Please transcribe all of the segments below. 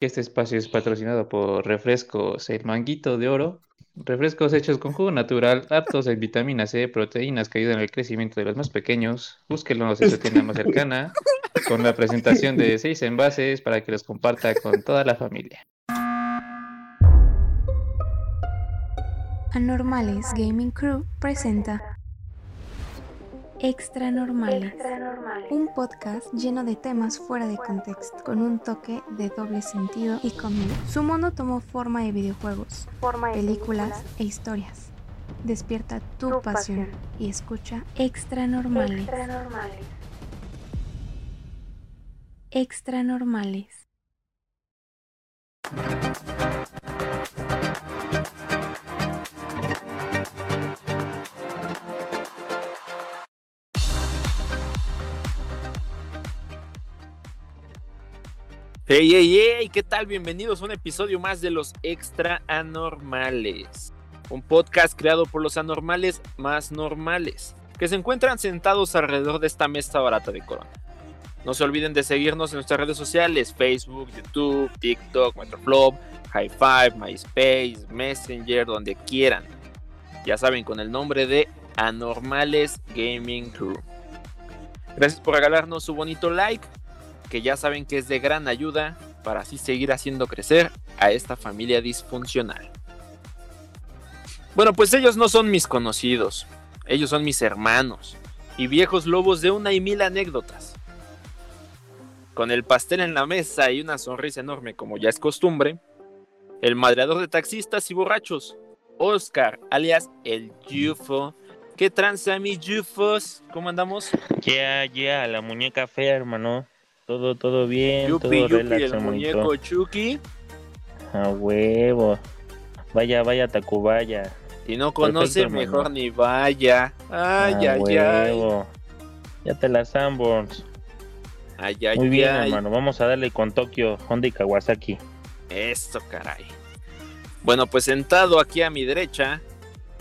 Este espacio es patrocinado por Refrescos El Manguito de Oro. Refrescos hechos con jugo natural, aptos en vitamina C, proteínas que ayudan al crecimiento de los más pequeños. Búsquenlos en su tienda más cercana, con la presentación de seis envases para que los comparta con toda la familia. Anormales Gaming Crew presenta Extra Normales, un podcast lleno de temas fuera de contexto, con un toque de doble sentido y comedia. Su mundo tomó forma de videojuegos, películas e historias. Despierta tu pasión y escucha Extra Normales. Extra Normales. Hey, hey, hey, ¿qué tal? Bienvenidos a un episodio más de los Extra Anormales. Un podcast creado por los anormales más normales, que se encuentran sentados alrededor de esta mesa barata de corona. No se olviden de seguirnos en nuestras redes sociales, Facebook, YouTube, TikTok, Metroflop, High Five, MySpace, Messenger, donde quieran. Ya saben, con el nombre de Anormales Gaming Crew. Gracias por regalarnos su bonito like que ya saben que es de gran ayuda para así seguir haciendo crecer a esta familia disfuncional. Bueno, pues ellos no son mis conocidos, ellos son mis hermanos y viejos lobos de una y mil anécdotas. Con el pastel en la mesa y una sonrisa enorme como ya es costumbre, el madreador de taxistas y borrachos, Oscar, alias el Yufo. ¿Qué tranza, mi Yufos? ¿Cómo andamos? Ya, ya, la muñeca fea, hermano. Todo, todo bien, Yupi, todo Yupi, relax, el muñeco Chucky. A huevo. Vaya, vaya, Tacubaya. Si no conoce, Perfecto, mejor hermano. ni vaya. Ay, A ay, ay. huevo. Ya te la Sanborns. Ay, ay, Muy bien, ay. hermano. Vamos a darle con Tokio, Honda y Kawasaki. Esto, caray. Bueno, pues sentado aquí a mi derecha,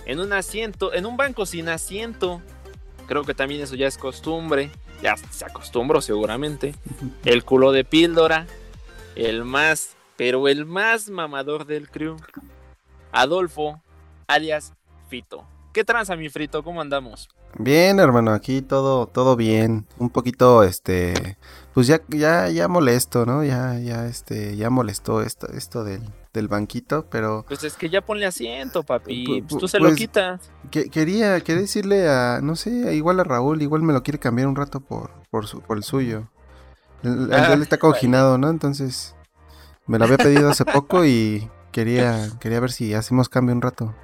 en un asiento, en un banco sin asiento. Creo que también eso ya es costumbre. Ya se acostumbró seguramente. El culo de píldora. El más, pero el más mamador del crew. Adolfo, alias Fito. ¿Qué tranza, mi frito? ¿Cómo andamos? Bien, hermano, aquí todo, todo bien. Un poquito, este, pues ya, ya, ya molesto, ¿no? Ya, ya, este, ya molestó esto, esto del, del banquito, pero Pues es que ya ponle asiento, papi. Pu- Pues tú se lo pues- quitas. que- quería, quería decirle a, no sé, igual a Raúl, igual me lo quiere cambiar un rato por, por su, por el suyo. El, Ah, él está conginado, ¿no? Entonces, me lo había pedido hace poco y quería, quería ver si hacemos cambio un rato.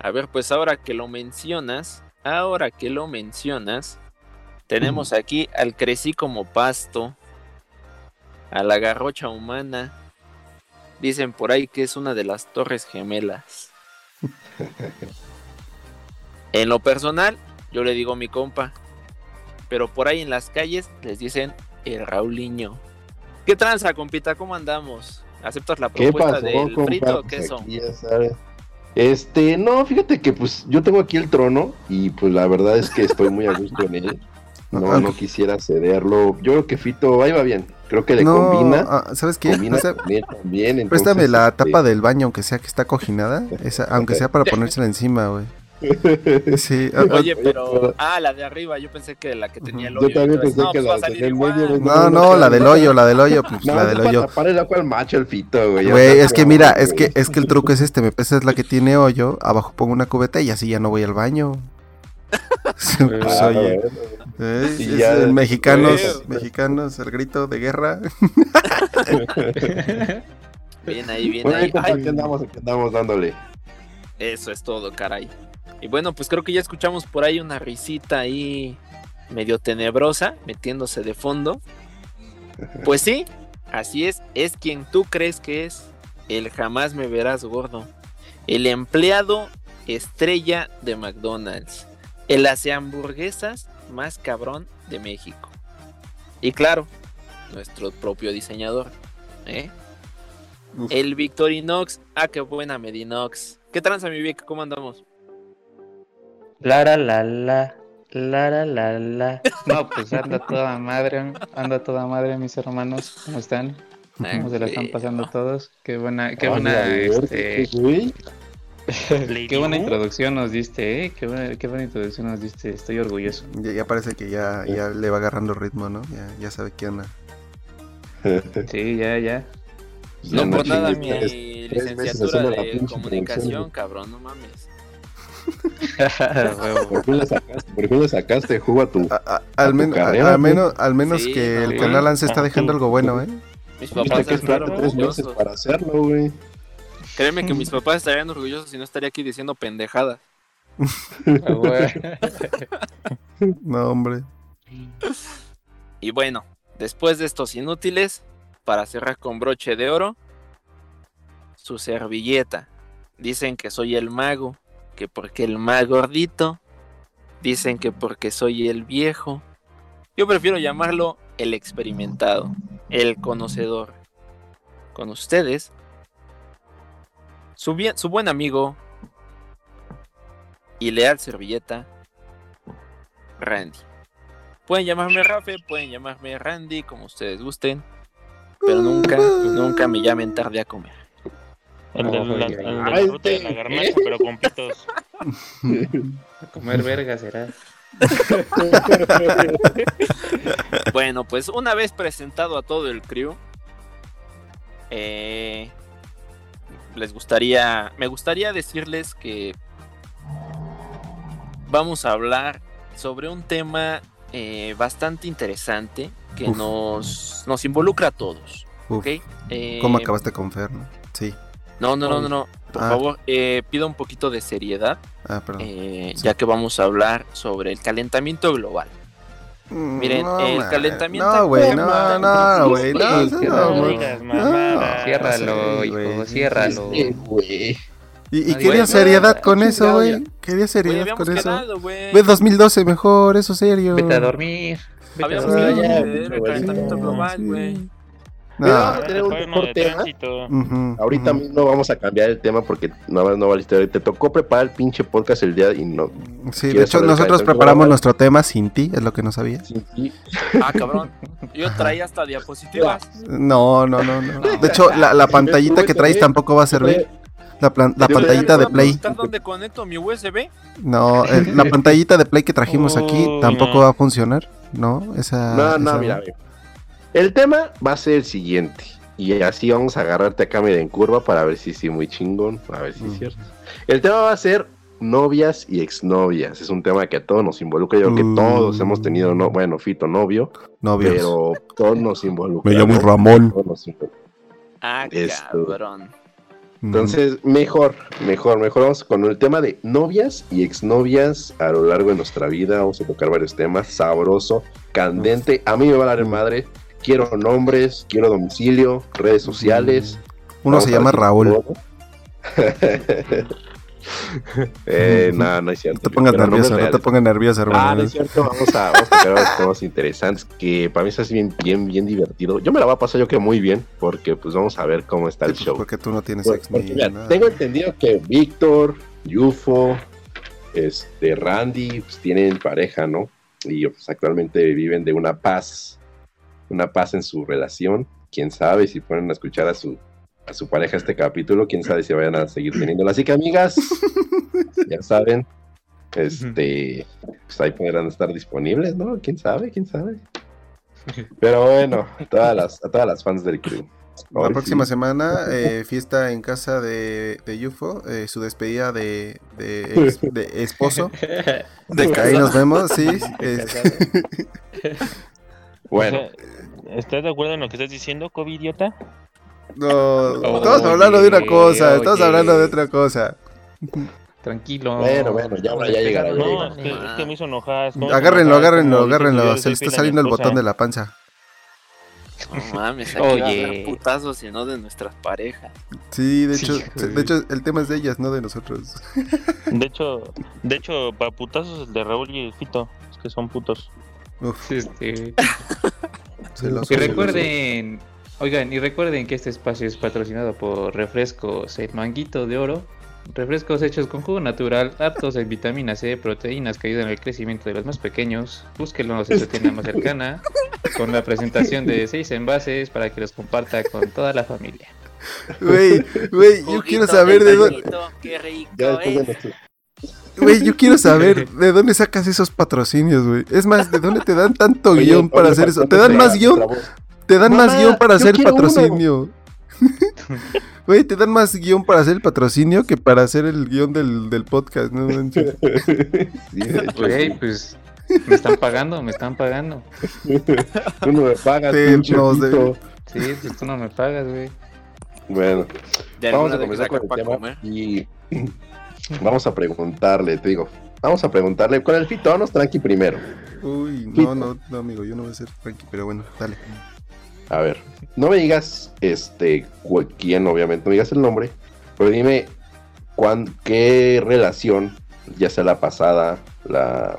A ver, pues ahora que lo mencionas, ahora que lo mencionas, tenemos aquí al crecí como pasto, a la garrocha humana. Dicen por ahí que es una de las torres gemelas. En lo personal, yo le digo mi compa, pero por ahí en las calles les dicen el Rauliño. ¿Qué tranza, compita? ¿Cómo andamos? ¿Aceptas la ¿Qué propuesta pasó, del compa? frito o Pues queso? aquí ya sabes. Este, no, fíjate que pues yo tengo aquí el trono y pues la verdad es que estoy muy a gusto en él. No, no quisiera cederlo. Yo creo que Fito ahí va bien. Creo que le no, combina. ah, ¿sabes qué? Combina también. entonces, préstame la este, tapa del baño, aunque sea que está coginada, esa, aunque sea para ponérsela encima, güey. Sí, Oye, pero. Ah, la de arriba, yo pensé que la que tenía el Yo hoyo. también entonces, pensé no, que pues la de medio, no, no, la del hoyo, la del hoyo, pues No, la del para hoyo. tapar el agua al macho el Fito, güey. Güey, es que mira, es que es que el truco es este, me pesa es la que tiene hoyo, abajo pongo una cubeta y así ya no voy al baño. Pues, Ah, oye. ¿Eh? Y Es ya- el mexicanos, Güey. mexicanos, el grito de guerra. Bien ahí, bien Bueno, ahí. Ay, aquí andamos, aquí andamos dándole. eso es todo, caray. Y bueno, pues creo que ya escuchamos por ahí una risita ahí medio tenebrosa, metiéndose de fondo. Pues sí, así es, es quien tú crees que es. El jamás me verás gordo. El empleado estrella de McDonald's. El hace hamburguesas más cabrón de México. Y claro, nuestro propio diseñador. ¿eh? El Victorinox. Ah, qué buena Medinox. ¿Qué tranza, mi Vic? ¿Cómo andamos? La la la la. La la. No, pues anda toda madre, anda toda madre, mis hermanos. ¿Cómo están? ¿Cómo se la están pasando todos? Qué buena, qué buena, este, qué buena introducción nos diste, ¿eh? Qué buena, qué buena introducción nos diste. Estoy orgulloso. Ya, ya parece que ya, ya le va agarrando ritmo, ¿no? Ya, ya sabe qué onda. Sí, ya, ya. No Ya por nada mi licenciatura la de comunicación, cabrón, no mames. Por fin le sacaste, por le sacaste jugo a tu. A- a- A al, tu men- a- carrera, al güey. menos, al menos Sí, que no, el canal Lance está dejando algo bueno, ¿eh? Mis papás que tres meses para hacerlo, güey. Créeme que mis papás estarían orgullosos si no estaría aquí diciendo pendejadas. No, hombre. Y bueno, después de estos inútiles, para cerrar con broche de oro, su servilleta. Dicen que soy el mago, que porque el más gordito. Dicen que porque soy el viejo. Yo prefiero llamarlo el experimentado, el conocedor. Con ustedes, su, bien- su buen amigo y leal servilleta, Randy. Pueden llamarme Rafe, pueden llamarme Randy, como ustedes gusten. Pero nunca, nunca me llamen tarde a comer. El de la, el de la fruta de la garnacha, pero con pitos. A comer verga será. Bueno, pues una vez presentado a todo el crew, eh, les gustaría, me gustaría decirles que vamos a hablar sobre un tema eh, bastante interesante que Uf. nos, nos involucra a todos. Uf, ¿ok? Eh, ¿Cómo acabaste con Fer, no? Sí. No, no, no, no, no. Por Ah. favor, eh, pido un poquito de seriedad, Ah, perdón. eh, Sí. ya que vamos a hablar sobre el calentamiento global. Miren, el ma- calentamiento No, güey, no, global. no, güey, no, no, no. Ciérralo, hijo, ciérralo. Güey. Y, y quería seriedad no, con eso, güey. Quería seriedad habíamos con eso. quedado. Ve 2012 mejor, eso serio. Vete a dormir. Vete a Habíamos dormir. el güey. calentamiento global, güey. No. Vamos a tener un tema. tránsito. Ujú, Ahorita ujú. mismo vamos a cambiar el tema porque nada más no valiste. Te tocó preparar el pinche podcast el día y no. Sí, de ¿Quieres hecho nosotros preparamos nuestro tema sin ti, es lo que no sabías. sin ti. Ah, cabrón. Yo traía hasta diapositivas. No, no, no, no. De hecho, la, la pantallita que traes tampoco va a servir. La, plan- la pantallita de ¿Puedo Play. dónde conecto mi USB? No, la pantallita de Play que trajimos aquí tampoco no. va a funcionar. No, esa. No, no, esa- mira, mira. El tema va a ser el siguiente. Y así vamos a agarrarte acá medio en curva para ver si sí, muy chingón. A ver si Mm. es cierto. El tema va a ser novias y exnovias. Es un tema que a todos nos involucra. Yo creo que Mm. todos hemos tenido, no, bueno, Fito novio, Novios. pero todos nos involucra. Me llamo. Ramón. Todos nos involucra. Ah, Esto. cabrón. Entonces, mejor, mejor, mejor vamos con el tema de novias y exnovias a lo largo de nuestra vida. Vamos a tocar varios temas. Sabroso, candente. A mí me va a dar en madre. Quiero nombres, quiero domicilio, redes sociales. Uno Vamos se llama Raúl. eh, no, no es cierto. No te pongas nervioso, no te pongas nervioso, Ah, hermano. no es cierto, vamos a, vamos a tocar temas interesantes que para mí es bien, bien, bien divertido. Yo me la voy a pasar yo que muy bien, porque pues vamos a ver cómo está Sí, el pues, show. porque tú no tienes Por- ex porque, ni mira, nada. tengo entendido que Víctor, Yufo, este, Randy, pues tienen pareja, ¿no? Y pues actualmente viven de una paz, una paz en su relación. Quién sabe si ponen a escuchar a su, a su pareja este capítulo, quién sabe si vayan a seguir teniéndola. Así que, amigas, ya saben, este, pues ahí podrán estar disponibles, ¿no? Quién sabe, quién sabe. Pero bueno, a todas las, a todas las fans del crew. La próxima sí. semana, eh, fiesta en casa de, de UFO, eh, su despedida de, de, ex- de esposo. De Ahí nos vemos, sí. es- Bueno, O sea, ¿Estás de acuerdo en lo que estás diciendo, COVID idiota? No, Oye, estamos hablando de una cosa, estamos oye. hablando de otra cosa. Tranquilo. Bueno, bueno, ya, ya llegará, ya No, llegará. es que, es que me hizo enojar. Agárrenlo, agárrenlo, agárrenlo. Se le está saliendo el botón de la panza. No mames, aquí Oye. putazos y no de nuestras parejas. Sí, de hecho, de hecho, el tema es de ellas, no de nosotros. De hecho, de hecho, para putazos el de Raúl y el Fito, es que son putos. Uf, Este, y recuerden, oigan, y recuerden que este espacio es patrocinado por Refrescos El Manguito de Oro. Refrescos hechos con jugo natural, aptos en vitamina C, proteínas que ayudan al crecimiento de los más pequeños. Búsquenlos en su tienda más cercana, con la presentación de seis envases para que los comparta con toda la familia. Güey, güey, yo quiero saber de dónde. Qué rico Ya nuestro- Güey, yo quiero saber de dónde sacas esos patrocinios, güey. Es más, ¿de dónde te dan tanto Oye, guion para oye, hacer eso? ¿Te dan más guion? Te dan más guion para hacer el patrocinio. Güey, te dan más guion para hacer el patrocinio que para hacer el guion del, del podcast, ¿no? de Güey, sí. pues me están pagando, me están pagando. Tú no me pagas, Te pito. debe- Sí, pues tú no me pagas, güey. Bueno, De vamos a de comenzar con el tema comer. y vamos a preguntarle, te digo, vamos a preguntarle con el fito, vámonos tranqui primero. Uy, no, no, no, amigo, yo no voy a ser tranqui, pero bueno, dale. A ver, no me digas este quién, obviamente, no me digas el nombre, pero dime cuán, qué relación, ya sea la pasada, la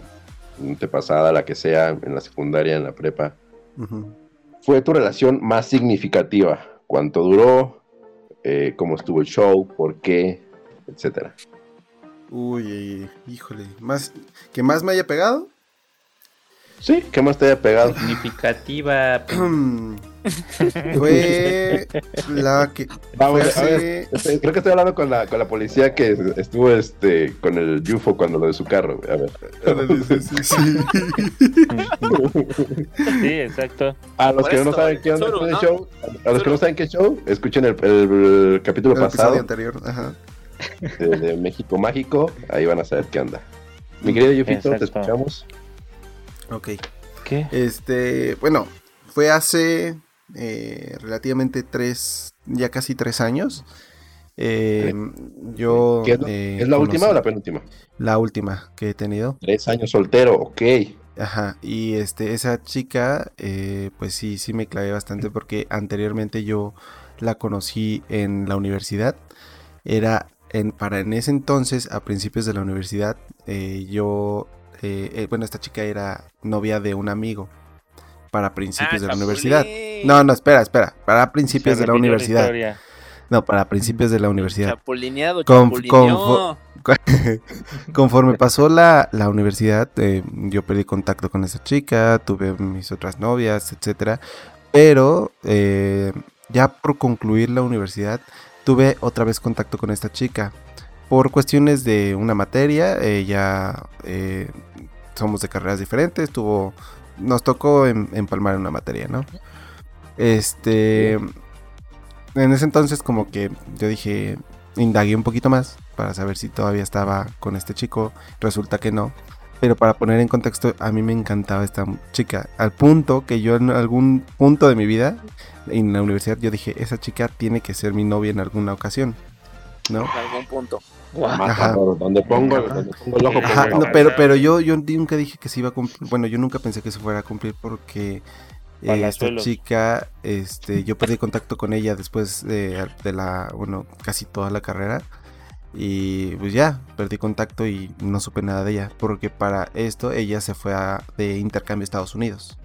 antepasada, la que sea, en la secundaria, en la prepa, fue tu relación más significativa. ¿Cuánto duró? Eh, ¿Cómo estuvo el show? ¿Por qué? Etcétera. Uy, híjole, más que más me haya pegado. Sí, ¿qué más te haya pegado? Significativa. Fue la que Vamos, fue a ver, creo que estoy hablando con la, con la policía que estuvo este con el UFO cuando lo de su carro. A ver. Ándale, sí, sí, sí. Sí, exacto. A los Por que no saben qué onda solo, ¿no? show, a los que no saben qué show, escuchen el, el- el capítulo El pasado episodio anterior, ajá. De, de México Mágico. Ahí van a saber qué onda. Mi querido Yufito, te escuchamos. Ok. ¿Qué? Este, bueno, fue hace eh, relativamente tres, ya casi tres años. Eh, yo. ¿Qué es, la- eh, ¿Es la última o la penúltima? La última que he tenido. Tres años soltero, ok. Ajá, y este, esa chica, eh, pues sí, sí me clavé bastante porque anteriormente yo la conocí en la universidad. Era en, para en ese entonces, a principios de la universidad, eh, yo, eh, eh, bueno, esta chica era novia de un amigo para principios de la Ah, universidad. No, no, espera, espera, para principios de la universidad. No, para principios de la universidad. Chapulineado, Con- chapulineó. Conforme pasó la, la universidad, eh, yo perdí contacto con esa chica, tuve mis otras novias, etcétera. Pero eh, ya por concluir la universidad, tuve otra vez contacto con esta chica. Por cuestiones de una materia, ella eh, somos de carreras diferentes, tuvo, nos tocó em- empalmar una materia, ¿no? Este, en ese entonces como que yo dije, indagué un poquito más para saber si todavía estaba con este chico. Resulta que no. Pero para poner en contexto, a mí me encantaba esta chica. Al punto que yo en algún punto de mi vida, en la universidad, yo dije, esa chica tiene que ser mi novia en alguna ocasión. ¿No? En algún punto. Matador, donde pongo, Ajá. donde pongo el ojo. Ajá, no, pero, pero yo, yo nunca dije que se iba a cumplir. Bueno, yo nunca pensé que se fuera a cumplir porque eh, esta chica, este, yo perdí contacto con ella después de, de la, bueno, casi toda la carrera. Y pues ya, perdí contacto y no supe nada de ella. Porque para esto ella se fue a- de intercambio a Estados Unidos.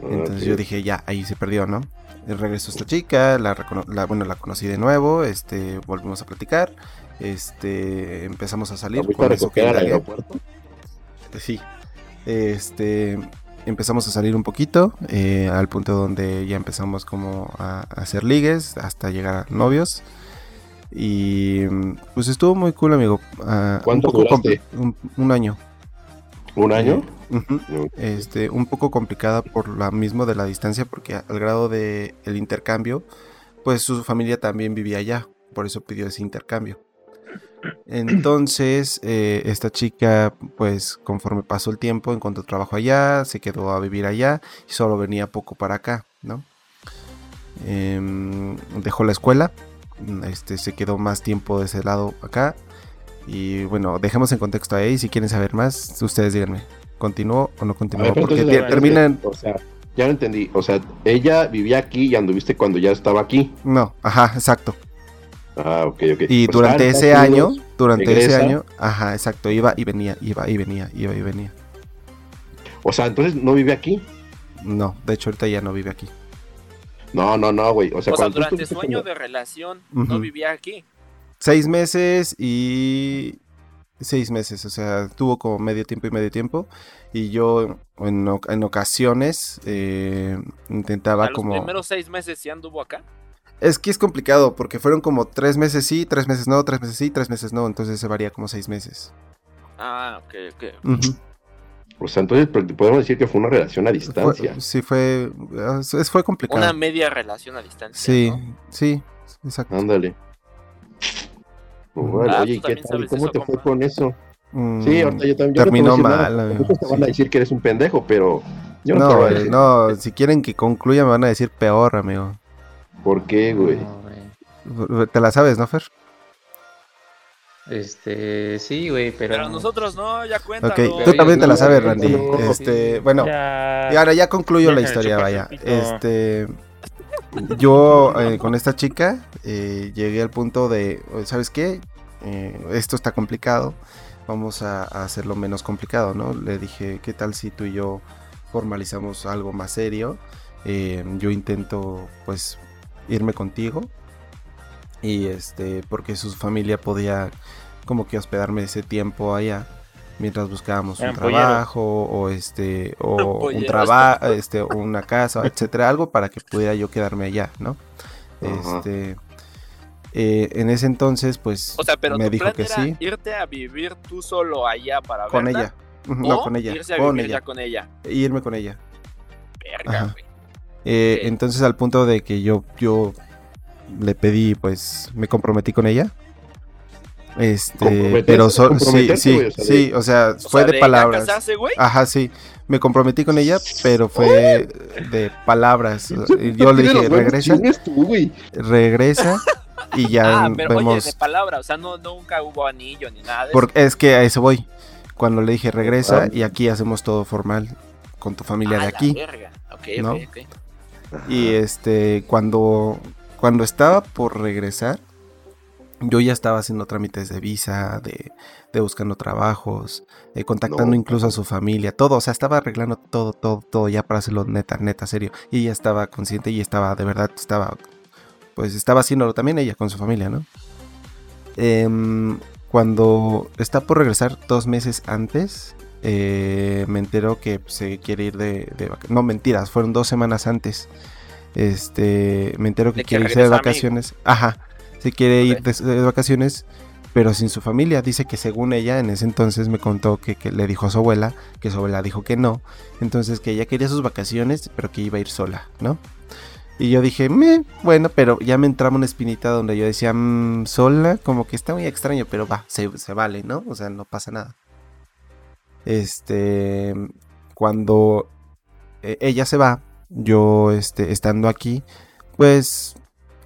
Entonces yo dije, ya, ahí se perdió, ¿no? Regresó esta chica, la, la- bueno, la conocí de nuevo, este, volvimos a platicar, este, empezamos a ¿La salir. a eso que al aeropuerto? Sí. Este, empezamos a salir un poquito, eh, al punto donde ya empezamos como a, a hacer ligues, hasta llegar a novios. Y pues estuvo muy cool, amigo. Ah, un ¿Cuánto poco duraste? compli- Un, un año. ¿Un año? Este, un poco complicada por la mismo de la distancia, porque al grado de el intercambio, pues su familia también vivía allá, por eso pidió ese intercambio. Entonces, eh, esta chica, pues conforme pasó el tiempo, encontró trabajo allá, se quedó a vivir allá y solo venía poco para acá, ¿no? Em, dejó la escuela, este, se quedó más tiempo de ese lado acá. Y bueno, dejemos en contexto ahí. Si quieren saber más, ustedes díganme. ¿Continuó o no continuó? ver, Porque terminan. O sea, ya lo entendí. O sea, ella vivía aquí y anduviste cuando ya estaba aquí. No, ajá, exacto. Ah, ok, ok. Y Pues durante ese año, durante ese año, ajá, exacto, iba y venía, iba y venía, iba y venía. O sea, entonces no vive aquí. No, de hecho ahorita ya no vive aquí. No, no, no, güey. O sea, O sea, durante su año como- de relación no vivía aquí. seis meses y seis meses, o sea, tuvo como medio tiempo y medio tiempo. Y yo en, oc- en ocasiones eh, intentaba A los como... primeros seis meses sí anduvo acá. Es que es complicado porque fueron como tres meses sí, tres meses no, tres meses sí, tres meses no, entonces se varía como seis meses. Ah, ok, ok. Ujú. O sea, entonces pues, podemos decir que fue una relación a Fue- distancia. sí, fue, ah, es- fue complicado. Una media relación a distancia. Sí, ¿no? sí, exacto. Ándale. Órale, Ah, oye, tú ¿y qué tal? ¿Cómo eso, te fue con eso? Mm, Sí, ahorita yo también. yo terminó mal, nada. Muchos te van a decir que eres un pendejo, pero yo no, te No, voy a decir. no, si quieren que concluya me van a decir peor, amigo. ¿Por qué, güey? No, güey. Te la sabes, ¿no, Fer? Este, sí, güey, pero. Pero nosotros no, ya cuenta. Ok, tú también te la sabes, Randy. Este, bueno, Ya. y ahora ya concluyo la historia, vaya. Este, yo eh, con esta chica eh, llegué al punto de, ¿sabes qué? Eh, esto está complicado, vamos a, a hacerlo menos complicado, ¿no? Le dije, ¿qué tal si tú y yo formalizamos algo más serio? Eh, yo intento, pues, irme contigo y este, porque su familia podía como que hospedarme ese tiempo allá mientras buscábamos un trabajo o este o un trabajo este o una casa etcétera algo para que pudiera yo quedarme allá no este eh, en ese entonces pues O sea, pero me tu dijo plan que era sí. irte a vivir tú solo allá para con verla, ella. No o con ella irse a con vivir ella. ya con ella. irme con ella. Verga, güey. Eh. Entonces al punto de que yo, yo le pedí, pues me comprometí con ella. Este, pero so- sí, ¿Comprometerte, sí? O sea, sí, o sea, O fue sea, de ya palabras. casarse, güey? Ajá, sí. Me comprometí con ella, pero fue de palabras. Y Yo le dije, regresa, tú, güey. regresa y ya Ah, pero oye, vemos. de palabra, o sea, no, nunca hubo anillo ni nada de Porque es que a eso voy. Cuando le dije regresa Ah. y aquí hacemos todo formal con tu eso. familia Ah, de la aquí. verga. Ok, ¿no? ok, ok. Y este, cuando, cuando estaba por regresar, yo ya estaba haciendo trámites de visa, de, de buscando trabajos, eh, contactando No. incluso a su familia, todo, o sea, estaba arreglando todo, todo, todo ya para hacerlo neta, neta, serio. Y ella estaba consciente y estaba, de verdad, estaba, pues estaba haciéndolo también ella con su familia, ¿no? Em, cuando está por regresar dos meses antes, eh, me entero que se quiere ir de, de No, mentiras, fueron dos semanas antes. Este, me entero que quiere irse de vacaciones. Ajá, se quiere ir de, de vacaciones, pero sin su familia. Dice que según ella, en ese entonces me contó que, que le dijo a su abuela, que su abuela dijo que no. Entonces que ella quería sus vacaciones, pero que iba a ir sola, ¿no? Y yo dije, "Meh, bueno, pero ya me entraba una espinita donde yo decía, "Mm, sola, como que está muy extraño, pero va, se, se vale, ¿no? O sea, no pasa nada. Este, cuando eh, ella se va, yo, este, estando aquí, pues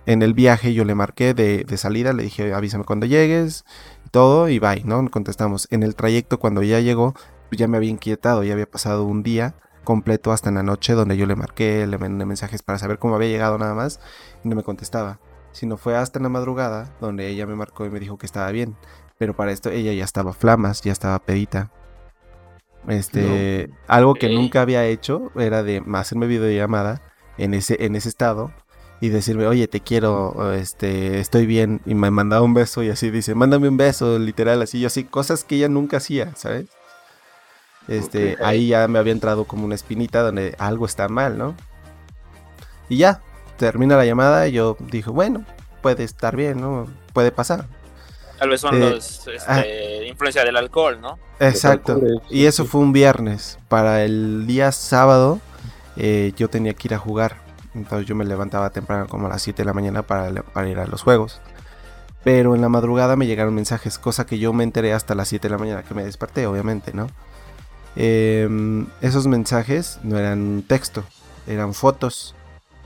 en el viaje yo le marqué de, salida, le dije, avísame cuando llegues, todo, y bye, ¿no? Contestamos. En el trayecto, cuando ya llegó, ya me había inquietado, ya había pasado un día completo hasta en la noche donde yo le marqué, le mandé mensajes para saber cómo había llegado nada más, y no me contestaba. Sino fue hasta en la madrugada donde ella me marcó y me dijo que estaba bien. Pero para esto ella ya estaba flamas, ya estaba pedita. Este, algo que nunca había hecho era de hacerme videollamada en ese, en ese estado y decirme, oye, te quiero, este, estoy bien, y me mandaba un beso y así dice, mándame un beso, literal, así, yo así, cosas que ella nunca hacía, ¿sabes? Este, ahí ya me había entrado como una espinita donde algo está mal, ¿no? Y ya, termina la llamada y yo dije, bueno, puede estar bien, ¿no? Puede pasar. Tal vez son Eh, los este, influencia del alcohol, ¿no? Exacto. Y eso fue un viernes. Para el día sábado eh, yo tenía que ir a jugar. Entonces yo me levantaba temprano como a las 7 de la mañana para ir a los juegos. Pero en la madrugada me llegaron mensajes, cosa que yo me enteré hasta las 7 de la mañana que me desperté, obviamente, ¿no? Em, esos mensajes no eran texto, eran fotos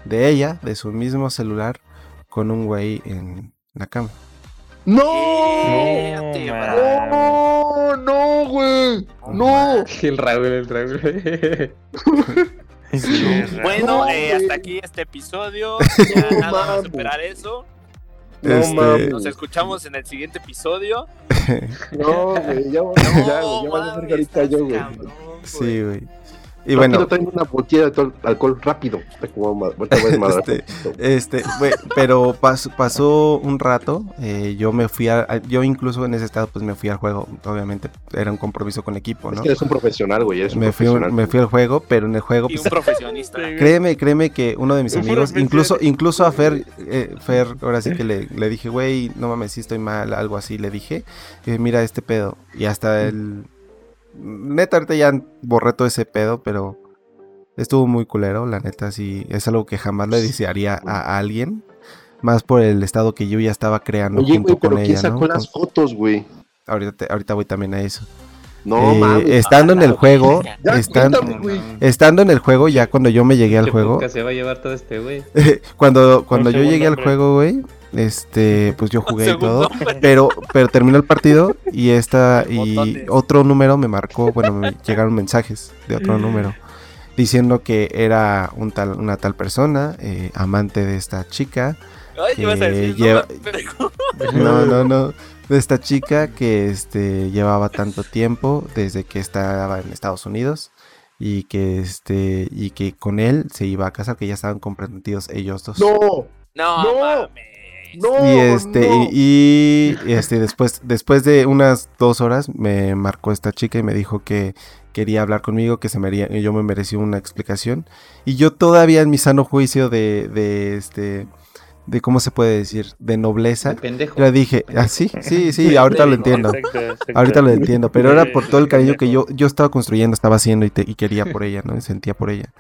de ella, de su mismo celular, con un güey en la cama. ¡No! No. ¡No! ¡No, güey! ¡No! El Raúl, el Raúl. Bueno, No, eh, hasta aquí este episodio. Ya No nada más superar eso. No Este. Nos escuchamos en el siguiente episodio. No, güey, ya, No, ya, güey, ya vas a hacer mames, carita yo, estás güey. cabrón, Y bueno. Rápido, tráeme una botella de alcohol rápido. Este. Este, pero pas- pasó un rato, eh, yo me fui a, yo incluso en ese estado pues me fui al juego, obviamente era un compromiso con equipo, Es ¿no? que eres un profesional, güey. Eres un Me fui, profesional. me fui al juego, pero en el juego Y un pues, profesionista. créeme, créeme que uno de mis amigos, incluso, incluso a Fer, eh, Fer, ahora sí que le, le dije, güey, no mames, sí estoy mal, algo así, le dije, eh, mira este pedo, y hasta el, neta ahorita ya borré todo ese pedo, pero estuvo muy culero, la neta sí, es algo que jamás le desearía a alguien, más por el estado que yo ya estaba creando Oye, junto pero con ¿quién ella, sacó ¿no? las fotos, güey? Ahorita, te- ahorita voy también a eso. No, Eh, mames. estando en el juego, Ya, estando, cuéntame, estando en el juego, ya cuando yo me llegué al ¿Qué juego, podcast se va a llevar todo este güey? cuando cuando yo llegué al hombre. juego, güey, este, pues yo jugué y todo, pero pero terminó el partido y esta y Botones. otro número me marcó, bueno, me llegaron mensajes de otro número diciendo que era un tal una tal persona, eh, amante de esta chica, Ay, ¿qué vas a decir? lleva- No, me- no, no, no, de esta chica que este llevaba tanto tiempo desde que estaba en Estados Unidos y que este y que con él se iba a casar, que ya estaban comprometidos ellos dos. No, No, No. mames. No. Y este, no. y, y, este, después, después de unas dos horas me marcó esta chica y me dijo que quería hablar conmigo, que se me haría- yo me merecía una explicación. Y yo todavía en mi sano juicio de, de este, de cómo se puede decir, de nobleza, De pendejo. le dije, ah, sí, sí, sí, ahorita lo entiendo. Exacto, exacto. Ahorita lo entiendo, pero era por todo el cariño que yo, yo estaba construyendo, estaba haciendo y, te- y quería por ella, ¿no? Y sentía por ella.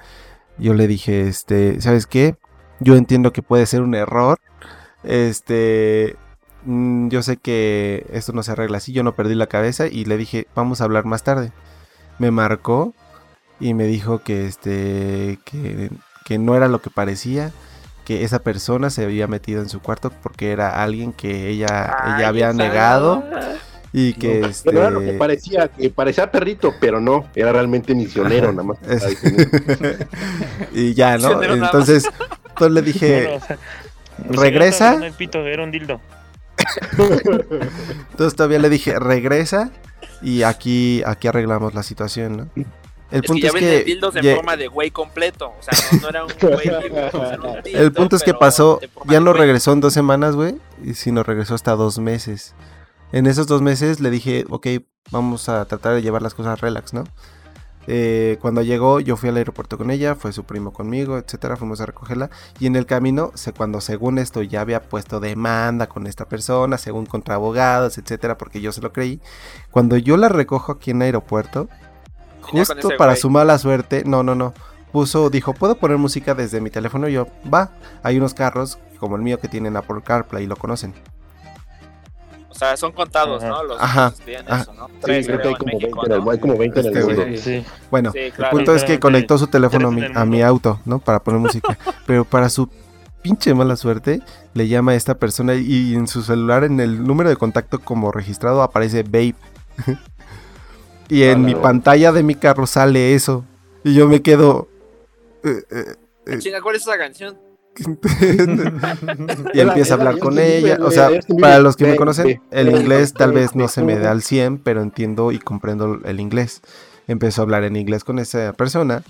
Yo le dije, este, ¿sabes qué? Yo entiendo que puede ser un error. Este, mm, yo sé que esto no se arregla así, yo no perdí la cabeza y le dije, vamos a hablar más tarde. Me marcó y me dijo que, este, que, que no era lo que parecía, que esa persona se había metido en su cuarto porque era alguien que ella, había esa- negado y que No, este Pero era lo que parecía, que parecía perrito, pero no, era realmente misionero, nada más. Es- y ya, ¿no? Entonces, entonces le dije, ¿regresa? el pito, era un dildo. entonces todavía le dije, regresa y aquí, aquí arreglamos la situación, ¿no? El Es que punto ya es que, dildos en ye- forma de güey completo. O sea, no, no era un güey. el punto es que pasó, ya no regresó en dos semanas, güey, y sino regresó hasta dos meses. En esos dos meses le dije, ok, vamos a tratar de llevar las cosas relax, ¿no? Eh, cuando llegó, yo fui al aeropuerto con ella, fue su primo conmigo, etcétera, fuimos a recogerla. Y en el camino, se, cuando según esto ya había puesto demanda con esta persona, según contra abogados, etcétera, porque yo se lo creí. Cuando yo la recojo aquí en el aeropuerto, justo para güey. su mala suerte, no, no, no. Puso, dijo, ¿puedo poner música desde mi teléfono? Y yo, va. Hay unos carros como el mío que tienen Apple CarPlay y lo conocen. O sea, son contados, Ajá. ¿no? Los Ajá. que tienen Ah. eso, ¿no? Sí, creo que hay como México, 20 en el, ¿no? hay como 20 en el Este mundo. güey. Sí. Bueno, Sí, el claro. punto es que conectó su teléfono a mi, el a auto, ¿no? Para poner música. Pero para su pinche mala suerte, le llama a esta persona y en su celular, en el número de contacto como registrado, aparece Babe. y en mi pantalla de mi carro sale eso. Y yo me quedo... eh, eh, Chinga, ¿cuál es esa canción? y empieza a hablar con ella. O sea, para los que me conocen, el inglés tal vez no se me da al 100, pero entiendo y comprendo el inglés. Empezó a hablar en inglés con esa persona.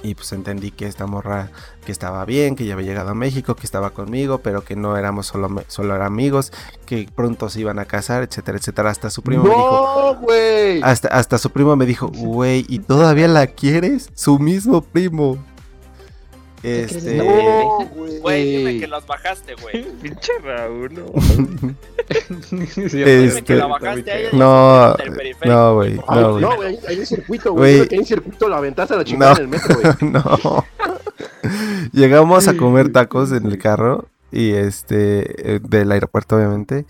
Y pues entendí que esta morra que estaba bien, que ya había llegado a México, que estaba conmigo, pero que no éramos solo, solo amigos, que pronto se iban a casar, etcétera, etcétera. Hasta su primo me dijo, No, güey. hasta, hasta su primo me dijo, güey, ¿y todavía la quieres? Su mismo primo. Este. No, Güey, que las bajaste, güey. Pinche Raúl, no. Este- Dime que la bajaste a ella. y No, se metieron en el periférico, no, güey, no, güey. no, güey, hay un circuito, Güey. güey. Hay un circuito, la aventaste a la chingada No. en el metro, güey. no. Llegamos a comer tacos en el carro y este eh, del aeropuerto obviamente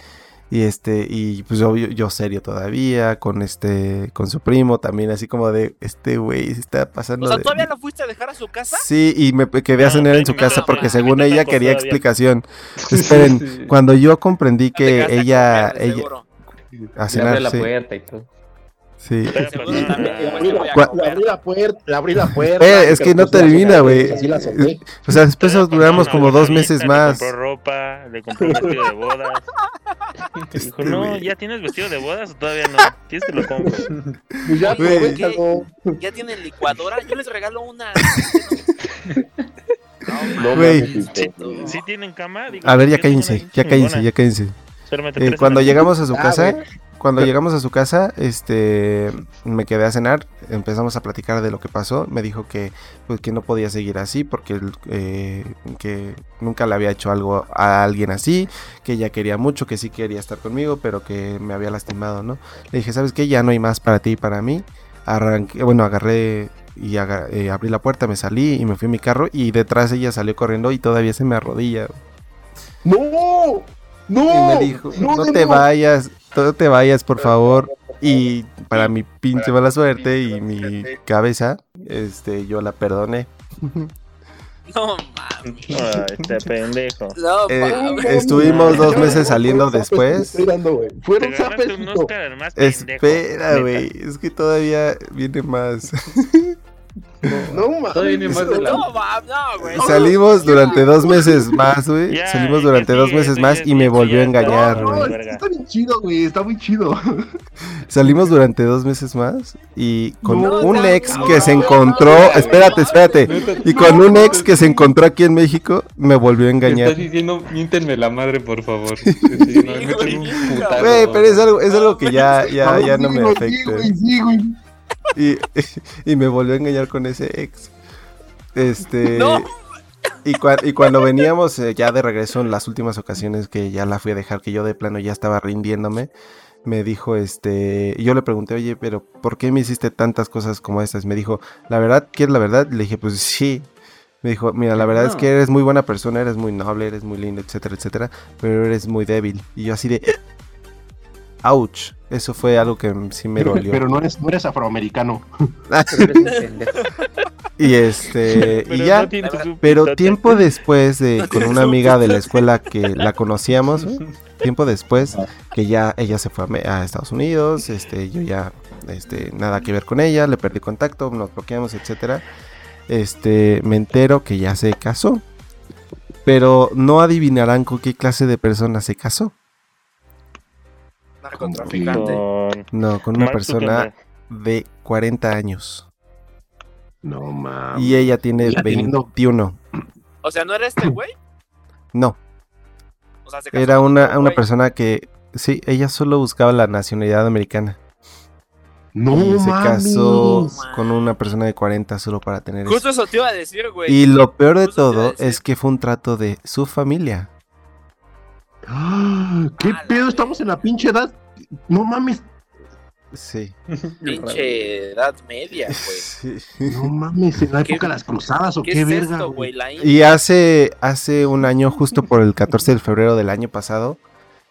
y este y pues yo, yo serio todavía con este con su primo también así como de este güey se está pasando O sea, de- ¿todavía lo fuiste a dejar a su casa? Sí, y me quedé a No, cenar en su casa porque según ella quería todavía. explicación. Esperen, Sí. cuando yo comprendí que ella ella a cenar, la sí. puerta y todo. Sí. A la, le la puerta, le abrí la puerta. Eh, es que pero no pues termina, güey. Solté. O sea, después Estaba duramos como dos meses le más. compró ropa, le compró un vestido de bodas. Dijo, Este, no, güey. ¿ya tienes vestido de bodas o todavía no? ¿Quieres que lo compre? Pues ya, Güey. aprovechalo. ¿Ya tienen licuadora? Yo les regalo una. No, No Güey. Víctor. ¿Sí tienen cama? Digo, A ver, ya cállense, ya cállense, ya cállense. Eh, cuando llegamos a su Ah, casa. Cuando llegamos a su casa, este, me quedé a cenar, empezamos a platicar de lo que pasó, me dijo que, pues, que no podía seguir así porque eh, que nunca le había hecho algo a alguien así, que ella quería mucho, que sí quería estar conmigo, pero que me había lastimado, ¿no? Le dije, ¿sabes qué? Ya no hay más para ti y para mí. Arranqué, bueno, agarré y eh, abrí la puerta, me salí y me fui a mi carro y detrás ella salió corriendo y todavía se me arrodilla. ¡No! ¡No! Y me dijo, no, te vayas, no te vayas, por favor. Y para mi pinche mala suerte y mi cabeza, este, yo la perdoné. no mames. Este pendejo. No Eh, mames. estuvimos dos meses saliendo después. Fueron. Espera, güey, es que todavía viene más. No mames. Todavía viene más de la- No mames, no, güey. Salimos durante dos meses más, güey. Salimos durante dos meses más y me volvió a engañar, No, güey. está bien chido, güey. Está muy chido. Salimos durante dos meses más y con No, un ex no, que se encontró, espérate, espérate, y con un ex que se encontró aquí en México me volvió a engañar. estás diciendo, miéntenme la madre, por favor. Güey. Güey, pero es algo, es algo que ya, ya, ya no me Sí, güey, afecta. Sí, sí, güey. Y, y me volvió a engañar con ese ex. Este. No. Y, cua- y cuando veníamos eh, ya de regreso en las últimas ocasiones que ya la fui a dejar, que yo de plano ya estaba rindiéndome, me dijo, este, y yo le pregunté, oye, pero ¿por qué me hiciste tantas cosas como estas? Me dijo, la verdad, ¿quieres la verdad? Le dije, pues sí. Me dijo, mira, la verdad es que eres muy buena persona, eres muy noble, eres muy lindo, etcétera, etcétera, pero eres muy débil. Y yo así de, ouch, eso fue algo que sí me dolió. Pero no eres, no eres afroamericano. Y este, Pero y ya, no Pero tiempo después de con una amiga de la escuela que la conocíamos, tiempo después que ya ella se fue a, a Estados Unidos, este, yo ya, este, nada que ver con ella, le perdí contacto, nos bloqueamos, etcétera. Este, me entero que ya se casó, pero no adivinarán con qué clase de persona se casó. Narcotraficante. Con No, con una Mark persona de 40 años No mames. y ella tiene Ya teniendo- 21. O sea, ¿no era este güey? No, O sea, se casó era una, una persona que sí, ella solo buscaba la nacionalidad americana. No y se mames. casó con una persona de 40 solo para tener eso. Justo eso te iba a decir, güey. Y lo peor de Justo todo es que fue un trato de su familia. Ah, ¿Qué pedo? Estamos en la pinche edad. No mames. Sí. Pinche edad media, güey. Sí. No mames. ¿En la ¿Qué- época de las cruzadas o ¿Qué, qué, es verga? esto, güey? Y hace, hace un año, justo por el 14 de febrero del año pasado,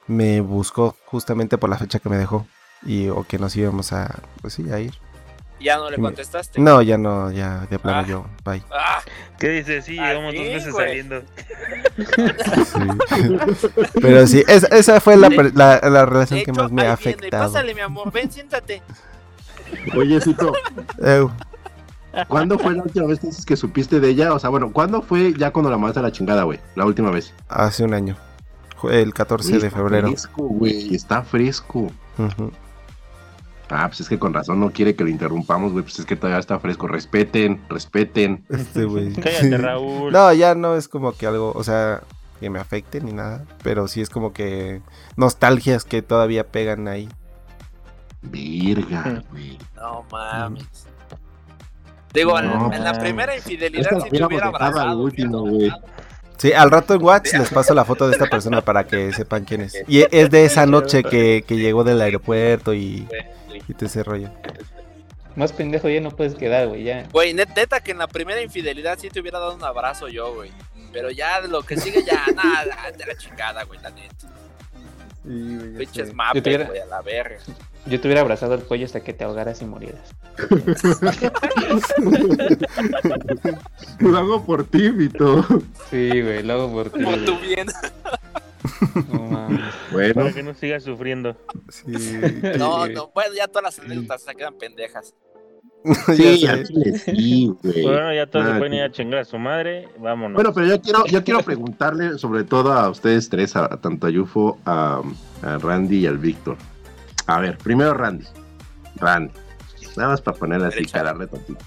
me buscó justamente por la fecha que me dejó. Y o que nos íbamos a, pues sí, a ir. Ya no le contestaste. No, ya no, ya de plano Ah. yo, bye. Ah, ¿Qué dices? Sí, llevamos dos meses güey. saliendo. Sí. Pero sí, esa, esa fue la, De- la, relación que más me ha viene. afectado. Pásale, mi amor. Ven, siéntate. Oye, Cito. ¿cuándo fue la última vez que dices que supiste de ella? O sea, bueno, ¿cuándo fue ya cuando la mandaste a la chingada, güey? La última vez. Hace un año. El 14 Güey, de está febrero. Fresco, güey. Está fresco. Ujú. Ah, pues es que con razón no quiere que lo interrumpamos, güey. Pues es que todavía está fresco. Respeten, respeten. Este güey. Cállate, Raúl. No, ya no es como que algo, o sea, que me afecte ni nada. Pero sí es como que nostalgias que todavía pegan ahí. Virga, güey. No mames. Digo, en- No, en la primera infidelidad te hubiéramos hubiera abrazado. güey. Sí, al rato en WhatsApp les paso la foto de esta persona para que sepan quién es. Y es de esa noche que, que llegó del aeropuerto y, y te ese rollo. Más pendejo ya no puedes quedar, güey, ya. Güey, net- neta que en la primera infidelidad sí te hubiera dado un abrazo yo, güey. Pero ya de lo que sigue ya, nada, de la chingada, güey, la neta. Pinches Yo mapes, tuviera- güey, a la verga. Yo te hubiera abrazado el cuello hasta que te ahogaras y murieras. Lo hago por ti, Vito. Sí, güey, lo hago por ti. Por güey. tu bien. No. Bueno, Para que no sigas sufriendo. Sí. No, no, bueno, ya todas las anécdotas se quedan pendejas. Sí, Ya sí, güey. Bueno, ya todos Ah, se pueden ir a chingar a su madre. Vámonos. Bueno, pero yo quiero, yo quiero preguntarle sobre todo a ustedes tres, a, a tanto a Yufo, a, a Randy y al Víctor. A ver, primero Randy. Randy. Nada más para ponerle así, calarle tantito.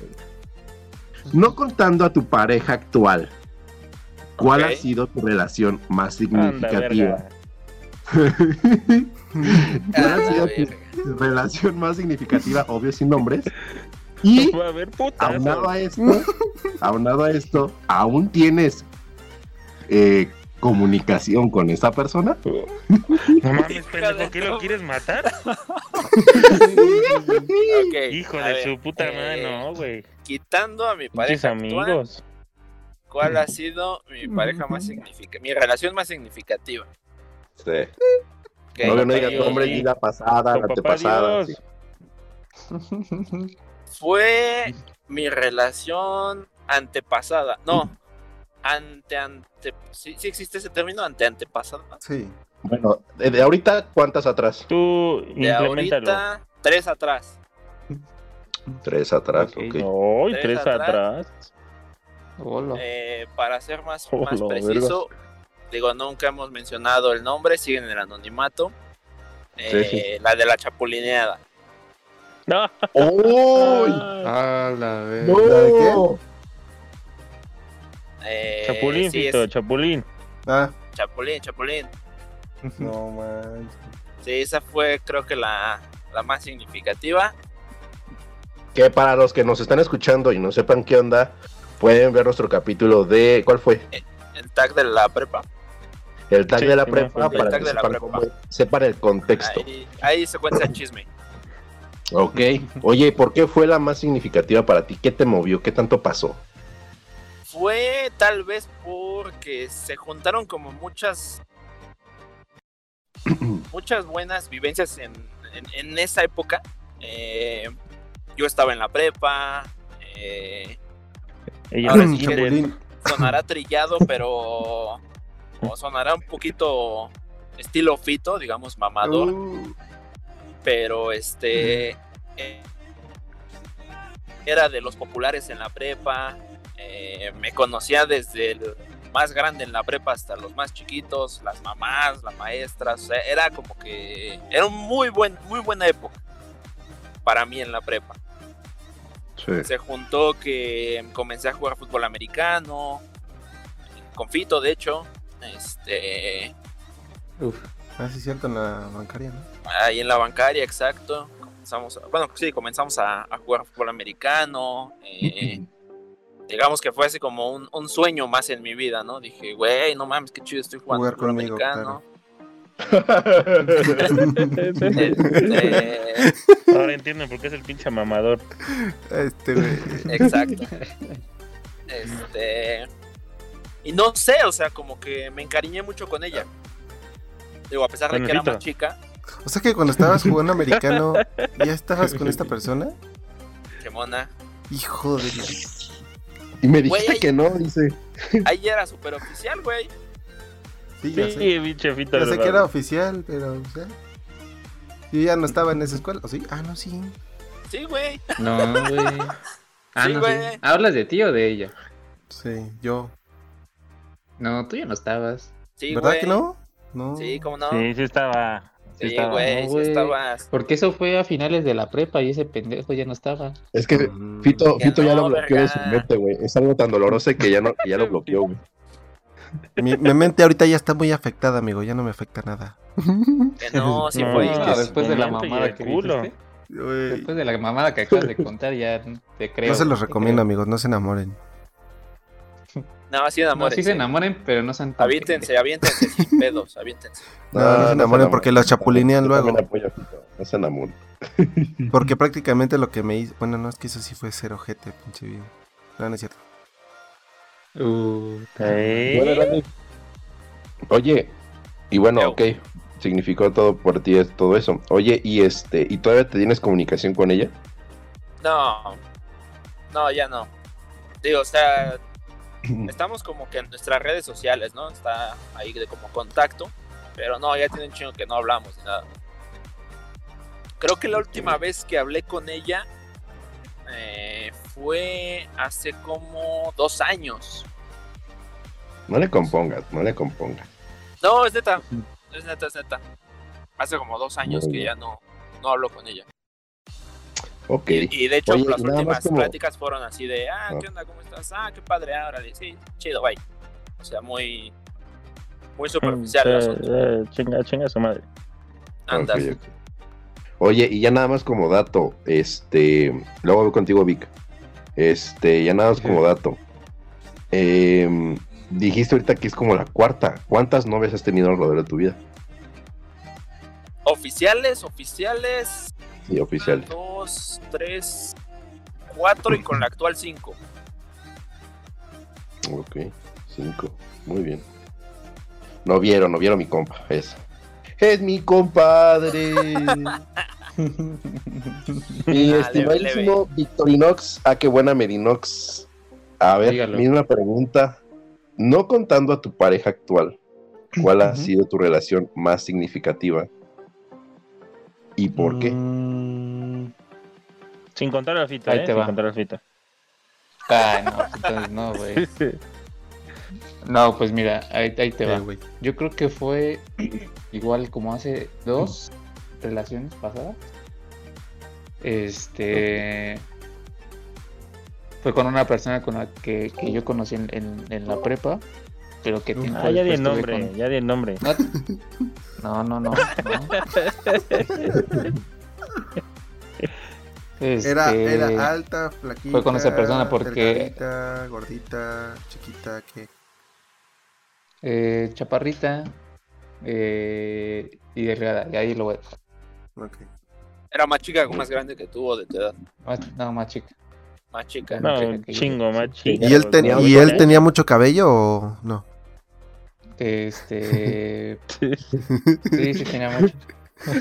No contando a tu pareja actual, ¿cuál ha sido tu relación más significativa? ¿Cuál Ah, relación más significativa, obvio sin nombres? Y Va a haber putazo. aunado a esto, aunado a esto, ¿aún tienes eh, comunicación con esa persona? No mames, pendejo, ¿qué lo quieres matar? Hijo de ver, su puta eh, madre, no, güey. Quitando a mi pareja actual, amigos. ¿cuál ha sido mi pareja más significativa? Mi relación más significativa. Sí. Ok, no, no digas nombre ni la pasada, la antepasada. Sí. Fue mi relación antepasada. No, ante ante. ¿Sí, sí existe ese término? Ante antepasada. Sí. Bueno, de, de ahorita, ¿cuántas atrás? Tú De ahorita, tres atrás. Tres atrás, Ok. Ay, Tres tres atrás. atrás. Hola. Eh, para ser más, Oh, más preciso, digo, nunca hemos mencionado el nombre, siguen en el anonimato. Eh, Sí, La de la chapulineada. No. ¡Uy! A la vez. ¡No! ¿La de qué? Eh, Chapulín, sí, Fito, es Chapulín. Ah, Chapulín, Chapulín. no manches. Sí, esa fue creo que la, la más significativa. Que para los que nos están escuchando y no sepan qué onda, pueden ver nuestro capítulo de. ¿Cuál fue? El tag de la prepa. El tag Sí, de la prepa para El tag que de la sepan, prepa. cómo- sepan el contexto. Ahí, ahí se cuenta el chisme. Ok. Oye, ¿por qué fue la más significativa para ti? ¿Qué te movió? ¿Qué tanto pasó? Fue tal vez porque se juntaron como muchas muchas buenas vivencias en, en- en esa época. Eh, yo estaba en la prepa. eh, Ella Ahora sí sonará trillado, pero o sonará un poquito estilo fito, digamos mamador, Uh, pero este eh, era de los populares en la prepa. eh, me conocía desde el más grande en la prepa hasta los más chiquitos, las mamás, las maestras, o sea, era como que era un muy buen, muy buena época para mí en la prepa. Sí. Se juntó que comencé a jugar fútbol americano, con Fito de hecho, este, Uf. ah, sí, cierto, en la bancaria, ¿no? ahí en la bancaria, exacto. Comenzamos, a- bueno, sí, comenzamos a, a jugar fútbol americano. eh, digamos que fue así como un, un sueño más en mi vida, ¿no? Dije, güey, no mames, qué chido estoy jugando Jugar fútbol conmigo, americano. Este, Este, Ahora entienden por qué es el pinche mamador. Este, güey. exacto. Este. Y no sé, o sea, como que me encariñé mucho con ella. Digo, a pesar de que era más chica, O sea que cuando estabas jugando americano, ¿ya estabas con esta persona? que mona. Hijo de... Y me Güey, dijiste ahí- que no, dice. Ahí era súper oficial, güey. Sí, ya Sí, sé. Fito. Ya sé que era oficial, pero... o sea, Yo ya no estaba en esa escuela, ¿o sí? Ah, no, sí. Sí, güey. No, güey. Ah, Sí, no, güey. sí. ¿Hablas de ti o de ella? Sí, yo. No, tú ya no estabas. Sí, ¿Verdad güey. que no? No. Sí, cómo no. Sí, sí estaba. Sí, Sí, estaba. güey, No, sí estabas. Porque eso fue a finales de la prepa y ese pendejo ya no estaba. Es que Mm. Fito, Que Fito ya lo bloqueó de su mente, güey. Es algo tan doloroso que ya, no, que ya lo bloqueó, güey. Mi, mi mente ahorita ya está muy afectada, amigo. Ya no me afecta nada. Que no, sí No, fue. No, que después de la mamada que culo. Después de la mamada que acabas de contar, ya te creo. No se los recomiendo, amigos. No se enamoren. No, sí No, enamórense. sí se enamoren, pero no sean tan Aviéntense, aviéntense sin pedos, aviéntense. No, no se enamoren porque los chapulinean luego. apoyo No se enamoren. Porque prácticamente lo que me hizo. Bueno, no, es que eso sí fue cero ojete, pinche vida. No, no es cierto. Uh. Bueno. Oye, y bueno, Yo. ok. Significó todo por ti es todo eso. Oye, y este, ¿y todavía te tienes comunicación con ella? No, no, ya no. Digo, o sea, estamos como que en nuestras redes sociales, ¿no? Está ahí de como contacto, pero no, ya tiene un chingo que no hablamos ni nada. Creo que la última vez que hablé con ella, eh, fue hace como dos años. No le compongas, no le compongas. No, es neta. Es neta, es neta. Hace como dos años que ya no, no hablo con ella. Ok. Y, y de hecho, Oye, las últimas como- pláticas fueron así de, ah, Ah. ¿qué onda? ¿Cómo estás? Ah, qué padre, ah, órale, sí, chido, bye. O sea, muy, muy superficial el Eh, asunto. eh, chinga, chinga su madre. Andas. Oye, y ya nada más como dato, este, luego voy contigo, Vic. Este, ya nada más como dato. Em, dijiste ahorita que es como la cuarta. ¿Cuántas novias has tenido a lo largo de tu vida? Oficiales, oficiales, Sí, oficial. dos, tres, cuatro y con la actual cinco. Ok, cinco. Muy bien. No vieron, no vieron mi compa, es. Es mi compadre. Mi Ah, estimadísimo Victorinox. Ah, qué buena Merinox. A ver, Dígalo. misma pregunta. No contando a tu pareja actual, ¿cuál ha sido tu relación más significativa? ¿Y por qué? Mm, Sin contar al fita, Ahí ¿eh? te Sin va. contar al fita. Ah, no, pues entonces no, güey. No, pues mira, ahí, ahí te va. Yo creo que fue igual como hace dos relaciones pasadas. Este. Fue con una persona con la que, que yo conocí en, en- en la prepa, pero que tiempo Ah, ya di el tuve nombre, con- ya di el nombre. No, no, no. Era, Este, era alta, flaquita. fue con esa persona porque- gordita, chiquita, ¿qué? eh, chaparrita eh, y delgada, y ahí lo voy a dejar. Ok. Era más chica o más grande que tú o de tu edad. Más- no, más chica. Más chica. No, No, chica chingo, más chica. ¿Y él, ten- ¿Y él tenía mucho cabello o no? Este. Sí, sí tenía mucho.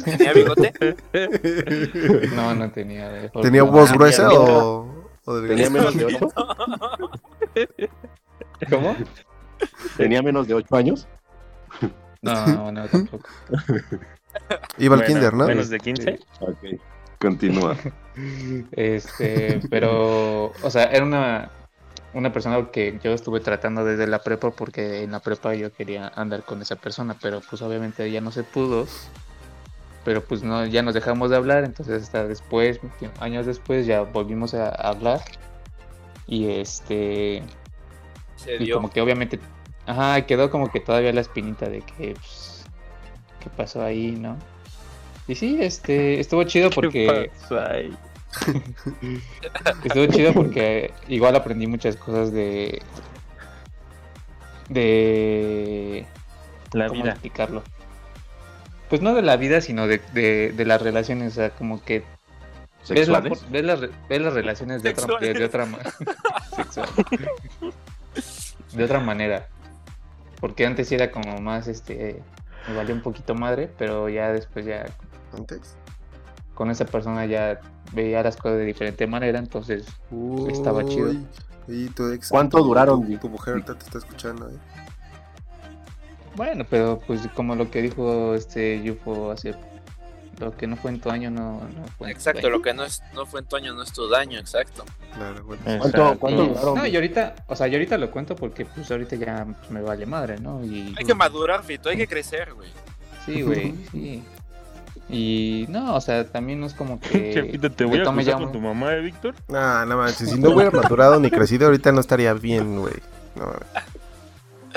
¿Tenía bigote? No, no tenía. de- ¿Tenía voz no, gruesa o, o delgada? ¿Tenía menos de ocho? ¿Cómo? ¿Tenía menos de ocho años? No, no, no, tampoco. Iba al Bueno, kinder, ¿no? Menos de 15. Ok. Continúa. Este, pero, o sea, era una, una persona que yo estuve tratando desde la prepa porque en la prepa yo quería andar con esa persona, pero pues obviamente ya no se pudo. Pero pues no, ya nos dejamos de hablar, entonces hasta después, años después, ya volvimos a hablar. Y este, Se y dio. como que obviamente, ajá, quedó como que todavía la espinita de que, pues, ¿qué pasó ahí, no? Y sí, este, estuvo chido porque... ¿Qué pasó ahí? Estuvo chido porque igual aprendí muchas cosas de. de. La ¿Cómo vida. explicarlo? Pues no de la vida, sino de, de, de las relaciones. O sea, como que ves, la- ¿Sexuales? ves las, ves las relaciones de otra, de, de otra ma- sexual. De otra manera. Porque antes era como más este. Me valió un poquito madre, pero ya después ya Antes. Con esa persona ya veía las cosas de diferente manera, entonces Estaba chido. Uy, Y tu ex. ¿Cuánto tu- duraron, Tu, tu mujer ahorita te está escuchando, ¿eh? Bueno, pero pues como lo que dijo este Yufo hace lo que no fue en tu año no, no fue en tu Exacto, año. lo que no, es, no fue en tu año no es tu daño, exacto. Claro, bueno. ¿Cuánto, cuánto duraron? No, y ahorita, o sea, yo ahorita lo cuento porque pues ahorita ya me vale madre, ¿no? Y Hay que madurar, Fito, hay que crecer, güey. sí, güey, sí. Y no, o sea, también no es como que Chefito, te voy a tome acusar con tu mamá, ¿eh, Víctor? Nah, no manches. Si no hubiera madurado ni crecido, ahorita no estaría bien, güey. No, mames.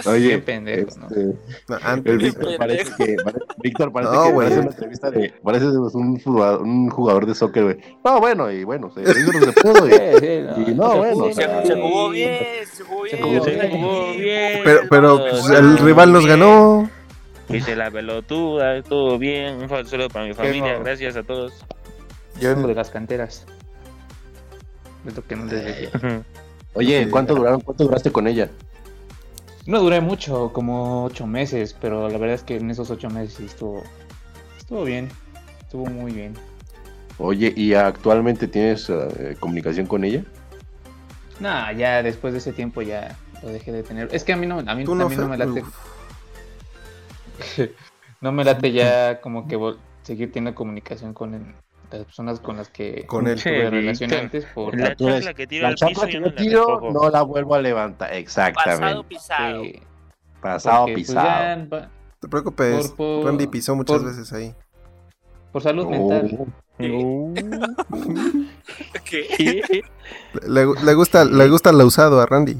Qué Oye, pendejo, ¿no? este, no, el antes. Víctor parece que. Víctor parece No, que güey. parece una entrevista de. Parece un jugador, un jugador de soccer, güey. No, bueno, y bueno, se hizo lo que pudo. Y, y no, bueno, o Se, sea, se jugó bien, se jugó Se bien. se jugó bien. Pero, pero pues, el rival nos ganó. Hice la pelotuda, todo bien. Un saludo para mi familia, no. gracias a todos. Yo vengo de las canteras. Es lo que no les decía. Oye, ¿cuánto duraron? ¿Cuánto duraste con ella? No duré mucho, como ocho meses, pero la verdad es que en esos ocho meses estuvo, estuvo bien, estuvo muy bien. Oye, ¿y actualmente tienes eh, comunicación con ella? Nah, ya después de ese tiempo ya lo dejé de tener. Es que a mí no, a mí, a no, mí no me late, Uf. no me late ya como que seguir teniendo comunicación con, el- las personas con las que Con él. tuve relación antes por La chancla que tiro La al piso que yo no la tiro recojo. no la vuelvo a levantar. Pasado Exactamente. pisado. que- Pasado porque, pues, pisado. ya No te preocupes, Por- por- Randy pisó muchas por- veces ahí. por salud mental. No. ¿Qué? Le, le gusta, le gusta lo usado a Randy.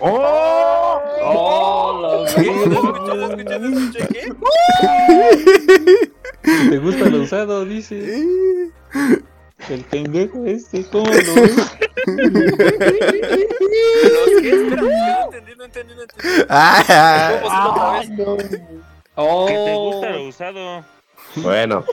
¡Oh! ¡Oh, la ¿Qué? verga! ¿No escuché, no escuché, no escuché qué? ¿Te gusta lo usado? Dice. El pendejo este, ¿cómo lo ves? ¿Los qué? Espera, no entendí, no entendí, no entendí. Ah. Oh, Que te gusta lo usado. Bueno,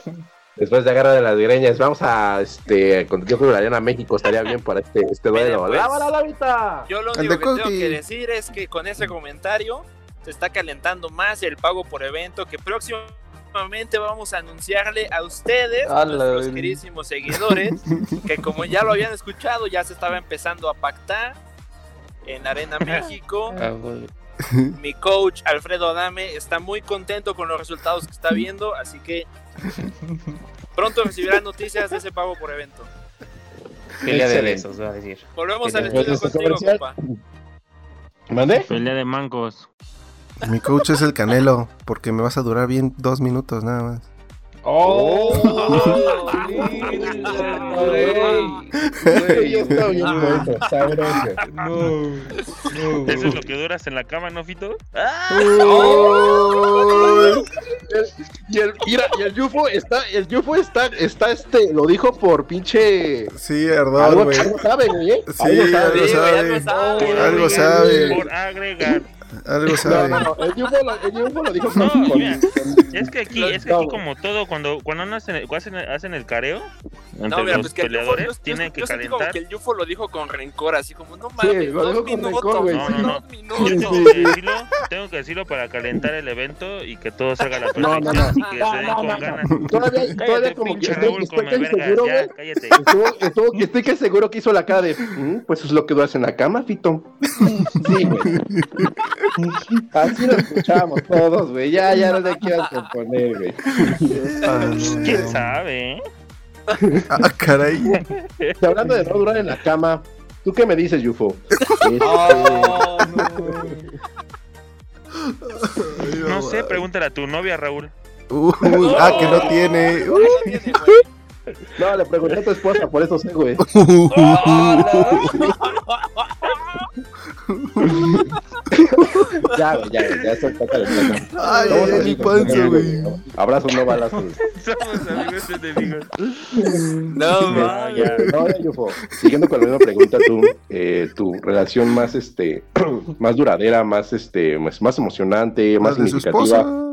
después de agarrar de las greñas, vamos a este. con- Yo creo que la México estaría bien para este, este duelo. Pues, ¡Lávala, Lavita! Yo lo único que tengo que decir es que con ese comentario se está calentando más el pago por evento que próximamente vamos a anunciarle a ustedes, A nuestros queridísimos seguidores, que como ya lo habían escuchado, ya se estaba empezando a pactar en Arena México. ah. Mi coach Alfredo Adame está muy contento con los resultados que está viendo, así que pronto recibirán noticias de ese pago por evento. Pelea de besos, va a decir. Volvemos al estudio contigo, comercial- compa. ¿Mande? Pelea de mancos. Mi coach es el Canelo, porque me vas a durar bien dos minutos nada más. ¡Oh! ¿Eso es lo que duras en la cama, no, Fito? Y el, mira, y el Yufo está, el Yufo está, está este, lo dijo por pinche. Sí, verdad, Algo, güey. algo sabe, güey, ¿eh? Sí, algo sabe. algo sabe. Por agregar. Algo sabe. no, no, el Yufo lo, el Yufo lo dijo No, con, con- mira. con- Es que aquí, es que aquí como todo, cuando, cuando hacen, hacen, hacen el careo entre No, mira, los pues que el peleadores, yo, yo- tienen que yo sentí como calentar. que el Yufo lo dijo con rencor, así como, no Sí, mames, lo dos dijo con minutos, rencor, güey, No, no, no. Yo tengo Sí. que decirlo, tengo que decirlo para calentar el evento y que todo salga a la perfección no, no. y que No, se den no, con no, ganas. Todavía, Cállate, todavía como que estoy, Raúl, estoy come casi verga, seguro, ya, güey. cállate. Estuvo, estuvo, estoy casi seguro que hizo la cara de, "Mm, pues es lo que duras en la cama, Fito. Sí, güey. Así lo escuchábamos todos, güey. Ya, ya no te quiero componer, güey. Ah, no. ¿Quién sabe, eh? Ah, caray. Y hablando de no durar en la cama, ¿tú qué me dices, Yufo? Este, Oh, no. No sé, pregúntale a tu novia, Raúl. Uh, ah, que no tiene. No güey. no, le pregunté a tu esposa, por eso sé, güey. Ya, güey, ya, ya se está calentando. Ay, Somos ay, mi amigos, panza, güey. amigos. Abrazos, no balazos. Somos amigos enemigos. No, No, mames. ya. No, ya, Yufo. Siguiendo con la misma pregunta, tú, eh, tu relación más, este, más duradera, más, este, más, más emocionante, más significativa.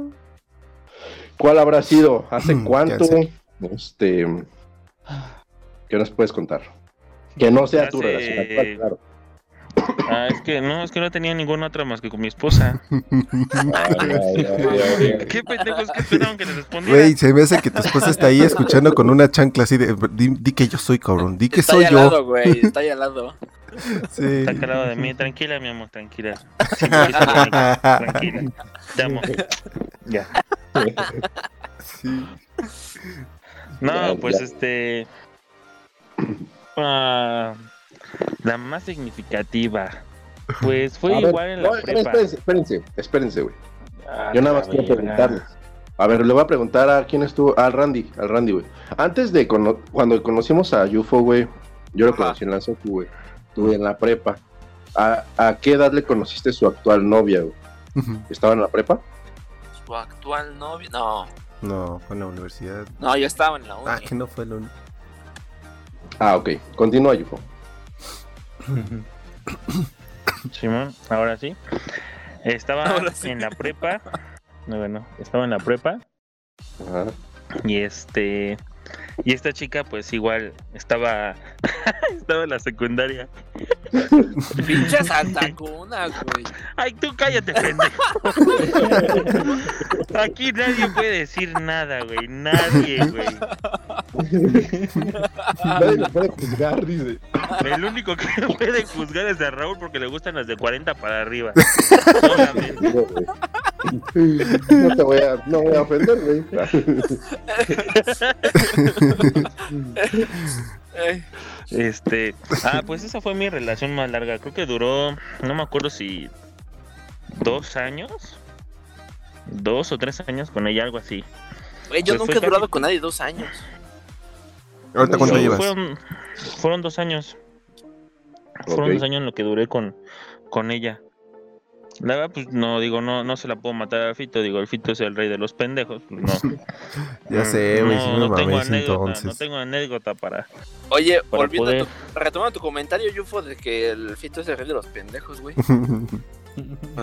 ¿cuál habrá sido? ¿Hace Mm, cuánto? ya. Este, ¿qué nos puedes contar? Que no sea tu relación actual, claro. Ah, es que no, es que no tenía ninguna otra más que con mi esposa. Ay, ay, ay, ay, ay. ¿Qué pendejos que esperaban que les respondiera? Güey, se me hace que tu esposa está ahí escuchando con una chancla así de. Di, di que yo soy cabrón, di que Está soy al yo. lado, güey, está ahí al lado. Sí. Está al lado de mí. Tranquila, mi amor, tranquila. Sí. Tranquila. Te amo. Ya. Sí. No, pues ya. este. ah, la más significativa. Pues fue A ver, igual en la no, prepa. espérense, espérense, espérense, güey. Ah, Yo nada más quiero preguntarles. A ver, le voy a preguntar a quién estuvo. Al Randy, al Randy, güey. Antes de cono- cuando conocimos a Yufo, güey, yo lo Ajá. conocí en la Socu, güey. Estuve en la prepa. ¿A, ¿A qué edad le conociste su actual novia, güey? ¿Estaba en la prepa? Su actual novio. No, No, fue en la universidad. no, yo estaba en la uni. Ah, que no fue la uni- Ah, ok. Continúa, Yufo. Simón, ahora sí. Estaba Ahora sí. en la prepa. No, bueno, estaba en la prepa. Ajá. Y este. Y esta chica, pues igual estaba. estaba en la secundaria. Pinche Santa Cuna, güey. Ay, tú cállate, pendejo. Aquí nadie puede decir nada, güey. Nadie, güey. Nadie lo puede juzgar, dice. El único que lo puede juzgar es a Raúl porque le gustan las de 40 para arriba. Solamente. No te voy a, no voy a ofender, güey. Este, ah, pues esa fue mi relación más larga. Creo que duró, no me acuerdo si dos años, dos o tres años con ella, algo así. yo Pues nunca he durado casi- con nadie dos años. ¿Ahorita cuánto Yo- llevas? Fueron, fueron dos años. Fueron dos años en lo que duré con, con ella. La verdad, pues no, digo, no, no se la puedo matar a Fito. Digo, el Fito es el rey de los pendejos. pues, no. Ya sé, güey, sí me no, mamé tengo anécdota, entonces. no tengo anécdota para, Oye, para volviendo a poder. tu, retomando tu comentario, Yufo, de que el fito es el rey de los pendejos, güey.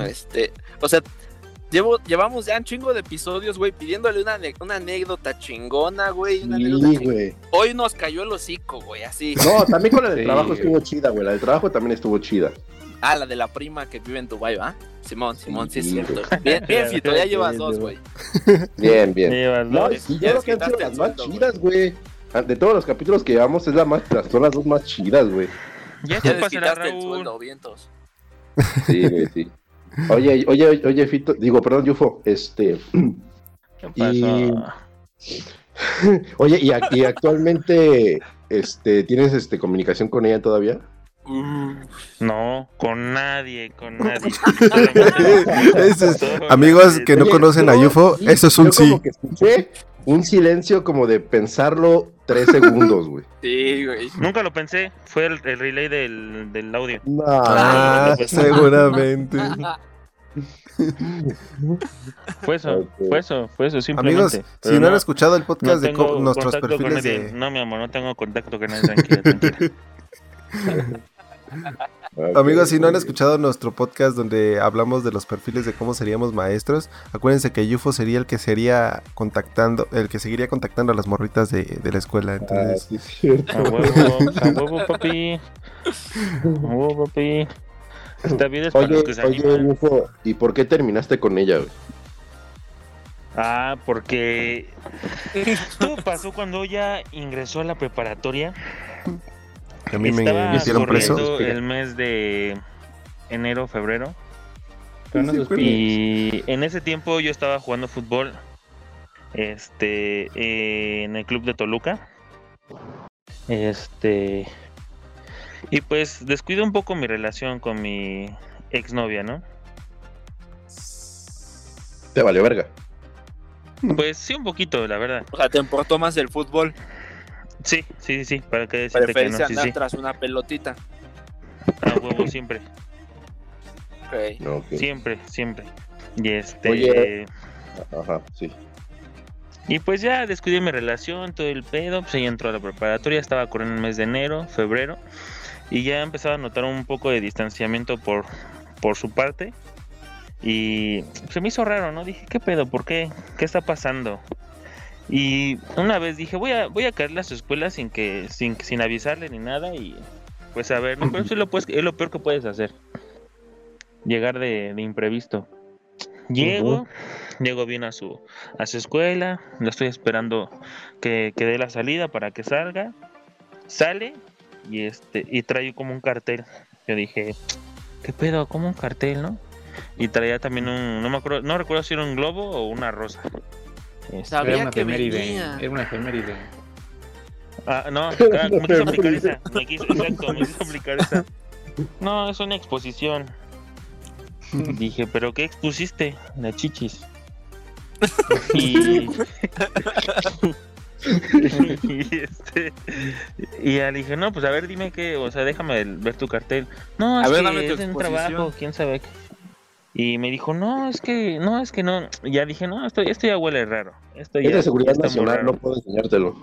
Este, o sea, llevo, llevamos ya un chingo de episodios, güey, pidiéndole una, una anécdota chingona, güey. Sí, güey. Hoy nos cayó el hocico, güey, así. No, también con la del Sí, trabajo güey. estuvo chida, güey. La del trabajo también estuvo chida. Ah, la de la prima que vive en Dubai, ¿va? Simón, Simón, sí, es Sí, cierto. Bien, bien, Fito, ya llevas dos, güey. Bien, bien. Llevas No, dos. sí, Ya yo creo que han sido las más chidas, güey. Ah, De todos los capítulos que llevamos, es la más, las- son las dos más chidas, güey. Ya Ya se pasará desquitaste el sueldo, vientos. Sí, güey, sí. Oye, oye, oye, Fito, digo, perdón, Yufo, este, ¿Qué Y- pasó? oye, y, y actualmente, este, ¿tienes, este, comunicación con ella todavía? No, con nadie, con nadie. Eso es- Solamente- Amigos que no Oye, conocen a sí, eso es un sí. como que escuché un silencio como de pensarlo tres segundos, güey. Sí, güey. Nunca lo pensé, fue el, el relay del, del audio. No, Ah, seguramente. Fue eso, fue eso, fue eso, simplemente. Amigos, Pero si no han escuchado el podcast de tengo co- nuestros contacto con perfiles nadie. de... No, mi amor, no tengo contacto con nadie, tranquila, tranquila. Amigos, si no han escuchado nuestro podcast donde hablamos de los perfiles de cómo seríamos maestros, acuérdense que Yufo sería el que sería contactando, el que seguiría contactando a las morritas de, de la escuela. Ah, Entonces, sí, es cierto. A huevo, a huevo, papi. A huevo, papi. Esta vida es para Oye, los que se oye, animan. Yufo, ¿y por qué terminaste con ella, güey? Ah, porque todo pasó cuando ella ingresó a la preparatoria. A mí me Estaba metieron preso. corriendo el mes de enero, febrero. Y en ese tiempo yo estaba jugando fútbol este eh, en el club de Toluca. Este y pues descuido un poco mi relación con mi exnovia, ¿no? Te valió verga. Pues sí un poquito, la verdad. O sea, te importó más el fútbol. Sí, sí, sí, sí, para que decirte que Preferiste no, sí, andar sí. tras una pelotita. A huevo siempre, Ok. No, ok. siempre, siempre. Y este Oye. Ajá, sí. Y pues ya descuidé mi relación, todo el pedo, pues ella entró a la preparatoria, estaba corriendo el mes de enero, febrero, y ya empezaba a notar un poco de distanciamiento por, por su parte. Y se me hizo raro, ¿no? Dije, ¿qué pedo? ¿Por qué? ¿Qué está pasando? Y una vez dije, voy a, voy a caerle a su escuela sin que, sin, sin avisarle ni nada, y pues a ver, ¿no? Pero eso es lo, pues, es lo peor que puedes hacer. Llegar de, de imprevisto. Llego, llego bien a su, a su escuela, lo estoy esperando que, que dé la salida para que salga. Sale y este y trae como un cartel. Yo dije, ¿qué pedo? Como un cartel, ¿no? Y traía también un, no me acuerdo, no recuerdo si era un globo o una rosa. Este, Sabía Era una que efeméride. venía. Era una efeméride. ah, no, ah, me quiso aplicar esa. Me quiso, exacto, me quiso aplicar esa. No, es una exposición. Dije, ¿pero qué expusiste? La chichis. Y. y este. Y ya le dije, no, pues a ver, dime qué, o sea, déjame ver tu cartel. No, A es ver, que dame tu es de un exposición. trabajo, quién sabe qué. Y me dijo, no, es que, no, es que no. Y ya dije, no, esto, esto ya huele raro. Esto ya Es de seguridad está muy nacional, raro". no puedo enseñártelo.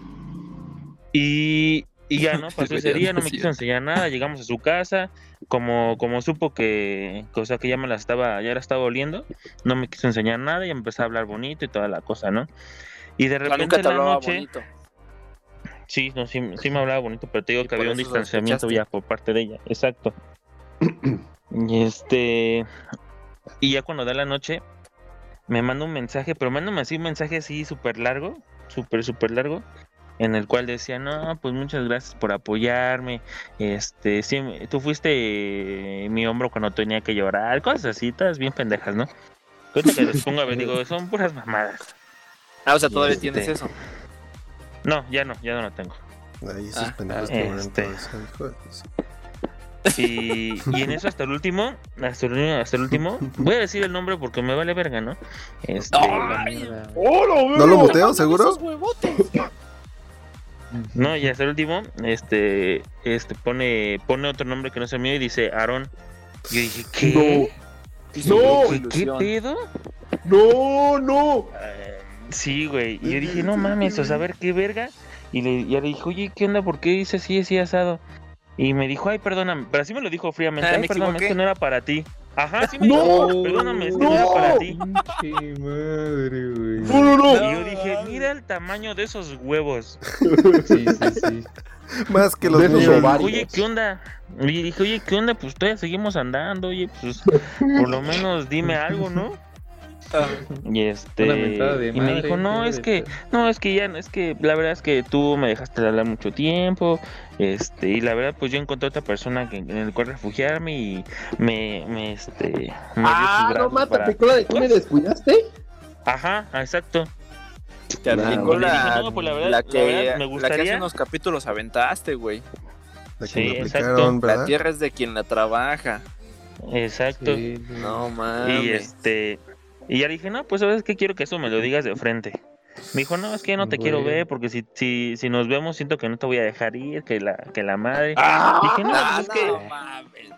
Y, y ya, ¿no? Pasó ese día, no me quiso enseñar nada, llegamos a su casa, como, como supo que, que, o sea, que ya me la estaba, ya la estaba oliendo, no me quiso enseñar nada y empezó a hablar bonito y toda la cosa, ¿no? Y de repente nunca en te la hablaba noche, bonito. sí, no, sí, sí me hablaba bonito, pero te digo Y que había un distanciamiento ya por parte de ella, exacto. y este, y ya cuando da la noche, me manda un mensaje, pero mándame así un mensaje así súper largo, súper, súper largo, en el cual decía, no, pues muchas gracias por apoyarme, este, sí, tú fuiste eh, mi hombro cuando tenía que llorar, cosas así, todas bien pendejas, ¿no? Cuenta que les pongo a ver, digo, son puras mamadas. Ah, o sea, todavía Este, tienes eso. No, ya no, ya no lo tengo. Ahí esos Ah, pendejos ah, este. todo eso, hijo de su- Y, y en eso hasta el último, hasta el, hasta el último, voy a decir el nombre porque me vale verga, ¿no? Este, La mierda. ¿No lo muteo, seguro? no, y hasta el último, este, este pone, pone otro nombre que no es el mío y dice Aarón. Yo dije, ¿qué? No, ¿Qué, ¿Qué pedo? no, no. Eh, sí, güey. Y yo dije, no mames, o sea, a ver qué verga. Y le, ya le dije, oye, ¿qué onda? ¿Por qué dice así, así asado? Y me dijo, ay, perdóname. Pero así me lo dijo fríamente. Ah, Ay, me perdóname, equivoqué. es que no era para ti. Ajá, sí me No, dijo, perdóname, es que no, era no. para ti. Pinche madre, güey. No, no, no. Y yo dije, mira el tamaño de esos huevos. Sí, sí, sí. Más que los De esos míos. ovarios. Oye, ¿qué onda? Y dije, oye, ¿qué onda? Pues todavía seguimos andando, oye, pues por lo menos dime algo, ¿no? Y este y me dijo, no, es que, no, es que ya, es que la verdad es que tú me dejaste de hablar mucho tiempo, este, y la verdad pues yo encontré otra persona que, en el cual refugiarme y me, me este, me Ah, no mata, para- picó de tú me descuidaste. Ajá, exacto. Te aplicó la, no, pues, la verdad- la la que, verdad, me la que gustaría- hace unos capítulos aventaste, güey. La que Sí, exacto. La tierra es de quien la trabaja. Exacto. Sí, sí. No mames. Y este, y ya dije, no, pues sabes que quiero que eso me lo digas de frente. Me dijo, no, es que no te quiero ver porque si, si, si nos vemos siento que no te voy a dejar ir, que la, que la madre. Ah, Dije, no, pues es que mames.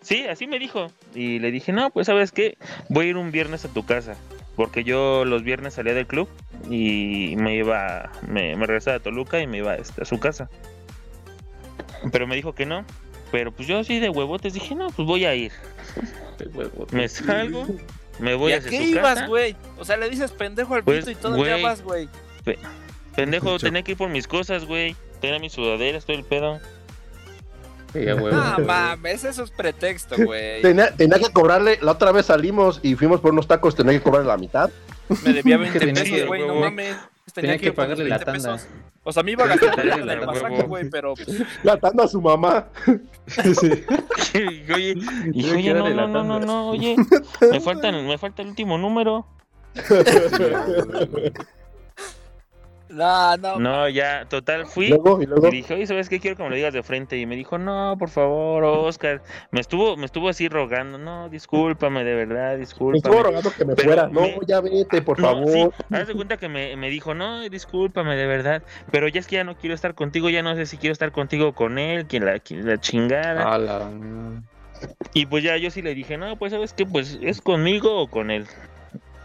Sí, así me dijo. Y le dije, no, pues sabes qué, voy a ir un viernes a tu casa. Porque yo los viernes salía del club y me iba, me, me regresaba a Toluca y me iba este, a su casa. Pero me dijo que no. Pero pues yo así de huevotes dije, no, pues voy a ir. Me salgo, me voy ¿Y a hacia qué ibas, güey? O sea, le dices pendejo al Pues, pito y todavía güey. vas, güey. Pendejo, Mucho. tenía que ir por mis cosas, güey. Tenía mis sudaderas, todo el pedo. Sí, a huevo. No mames, eso es pretexto, güey. Tenía, tenía que cobrarle, la otra vez salimos y fuimos por unos tacos, tenía que cobrarle la mitad. Me debía Que 20 tenía pesos, güey, no mames. Tenía que pagarle la 20 tanda. pesos. O sea, me iba a gastar pasaje, huevo. güey, pero pues, La tanda a su mamá. Sí. oye, y oye, no, no, no, no, no, oye, me falta, me falta el último número. No, no. No, ya, total, fui. Y luego, y luego. Y dije, oye, ¿sabes qué? Quiero que me lo digas de frente. Y me dijo, no, por favor, Oscar. Me estuvo, me estuvo así rogando, no, discúlpame, de verdad, Me estuvo discúlpame. rogando que me Pero fuera. No, me- ya vete, por No, favor. sí, haz de cuenta que me, me dijo, no, discúlpame, de verdad. Pero ya es que ya no quiero estar contigo, ya no sé si quiero estar contigo o con él, que la, que la chingada. A la mierda. Y pues ya yo sí le dije, no, pues sabes qué, pues es conmigo o con él.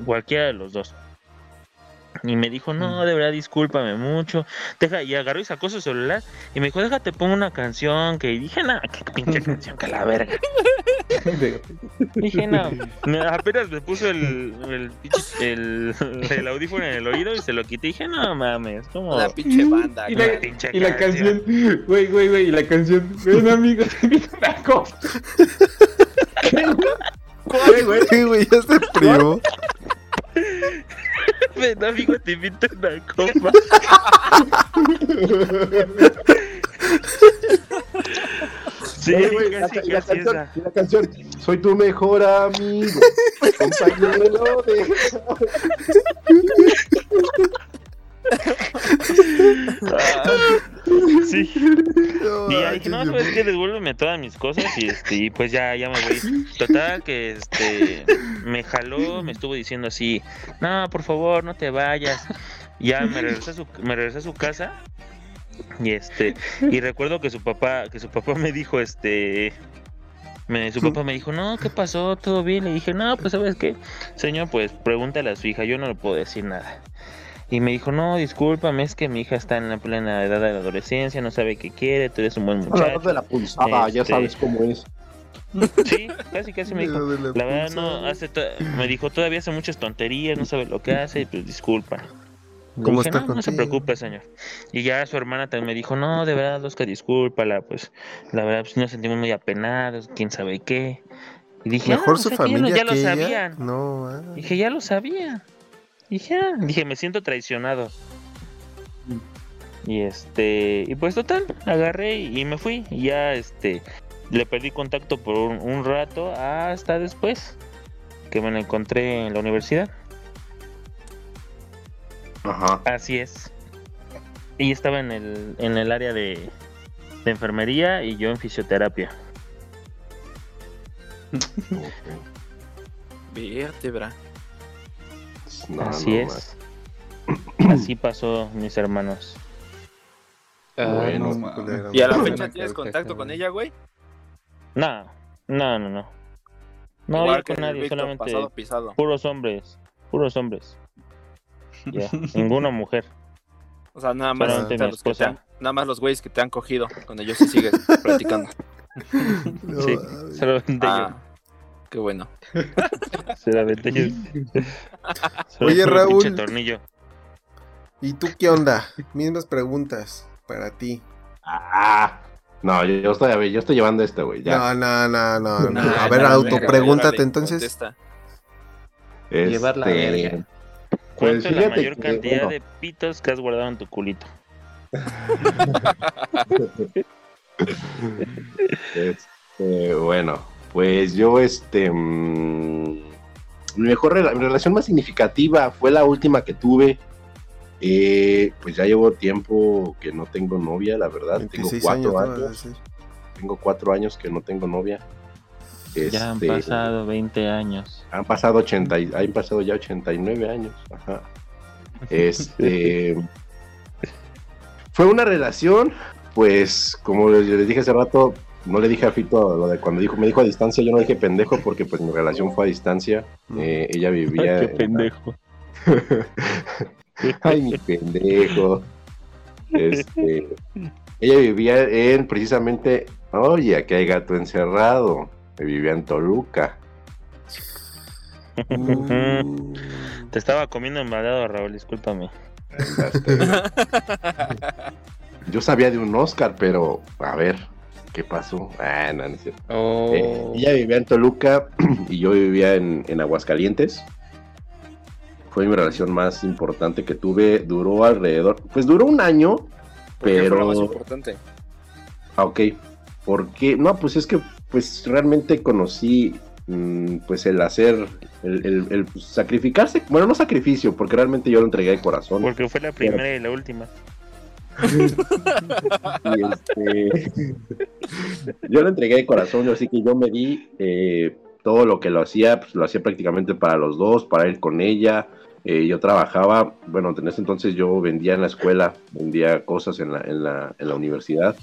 Cualquiera de los dos. Y me dijo, no, de verdad, discúlpame mucho. Deja, y agarró y sacó su celular y me dijo, déjate, pongo una canción. Que y dije, no, qué pinche canción, que la verga. Dije, no. Me- apenas me puso el, el, pinche- el, el audífono en el oído y se lo quité. Dije, no mames, como. La pinche banda, Y güey. la, pinche y la canción. güey, güey, güey, y la canción, ven amigo, te invito a una copa. Güey, güey. Sí, güey, ya se privó. Ven, amigo, te invito a una copa. Sí, Oye, güey, la, casi, canción, la canción, soy tu mejor amigo, compañero de... Sí. Y ya dije, no, sabes qué, devuélveme todas mis cosas y este, y pues ya, ya me voy. Total que este me jaló, me estuvo diciendo así, no, por favor, no te vayas. Ya me regresé a su, me regresé a su casa y este, y recuerdo que su papá, que su papá me dijo, este, me, su papá me dijo, no, ¿qué pasó? ¿Todo bien? Le dije, no, pues sabes qué, señor, pues pregúntale a su hija, yo no le puedo decir nada. Y me dijo, no, discúlpame, es que mi hija está en la plena edad de la adolescencia, no sabe qué quiere, tú eres un buen la muchacho. voz de la pulsada, ya Este- sabes cómo es. Sí, casi, casi me dijo. La verdad no, hace to- me dijo, todavía hace muchas tonterías, no sabe lo que hace, y pues disculpa. ¿Cómo dije, está no, no se contigo?" preocupe, señor. Y ya su hermana también me dijo, no, de verdad, Oscar, discúlpala, pues, la verdad, pues nos sentimos muy apenados, quién sabe qué. Y dije, Mejor "Ah, su o sea que ya lo- familia ya lo, que ella. sabían. No, ah. Dije, ya lo sabía. Dije, ah, dije, me siento traicionado. Y este, y pues total, agarré y me fui. Y ya este, le perdí contacto por un, un rato hasta después. que me la encontré en la universidad. Ajá. Así es. Y estaba en el, en el área de, de enfermería y yo en fisioterapia. Vértebra. No, Así no, es. Así pasó, mis hermanos. Ah, Bueno. ¿Y a la fecha tienes contacto con ella, güey? No, no, no, no. No, yo que con nadie, solamente pasado pisado. puros hombres. Puros hombres. Ninguna mujer. O sea, nada más, Solamente mi esposa. han- nada más los güeyes que te han cogido. Con ellos sí sigues platicando. No, Sí, solamente Ah, qué bueno. yo. Oye, Raúl. tornillo. ¿Y tú qué onda? Mismas preguntas para ti. Ah, no, yo, yo estoy, yo estoy llevando esto, güey. No, no, no, no. A ver, autopregúntate entonces. Este, Llevar la verga. Pues ¿Cuánto es la fíjate mayor cantidad de pitos que has guardado en tu culito? Este, bueno, pues yo, este, mm, mi mejor rela- mi relación más significativa fue la última que tuve. Eh, pues ya llevo tiempo que no tengo novia, la verdad. Tengo 26 cuatro años. tengo cuatro años que no tengo novia. Ya han Este, pasado 20 años. Han pasado 80, y- han pasado ya 89 años. Ajá. Este fue una relación, pues, como les dije hace rato, no le dije a Fito lo de cuando dijo, me dijo a distancia, yo no dije pendejo porque pues mi relación fue a distancia. Eh, ella vivía. Qué en- pendejo. Ay, mi pendejo. Este, ella vivía en precisamente, oye, aquí hay gato encerrado. Vivía en Toluca. Mm. Te estaba comiendo embalado, Raúl, discúlpame. Yo sabía de un Oscar, pero a ver, ¿qué pasó? Ah, no, no es cierto. Oh, Eh, ella vivía en Toluca y yo vivía en, en Aguascalientes. Fue mi relación más importante que tuve. Duró alrededor, pues duró un año, ¿Por qué fue lo más pero... importante? Ah, ok. ¿Por qué? No, pues es que pues realmente conocí mm, pues el hacer, el, el- el, sacrificarse. Bueno, no sacrificio, porque realmente yo lo entregué de corazón. Porque fue la primera y la última. Este, yo lo entregué de corazón, así que yo me di eh, todo lo que lo hacía, pues lo hacía prácticamente para los dos, para ir con ella. Eh, yo trabajaba, bueno, en ese entonces yo vendía en la escuela, vendía cosas en la, en la, en la universidad.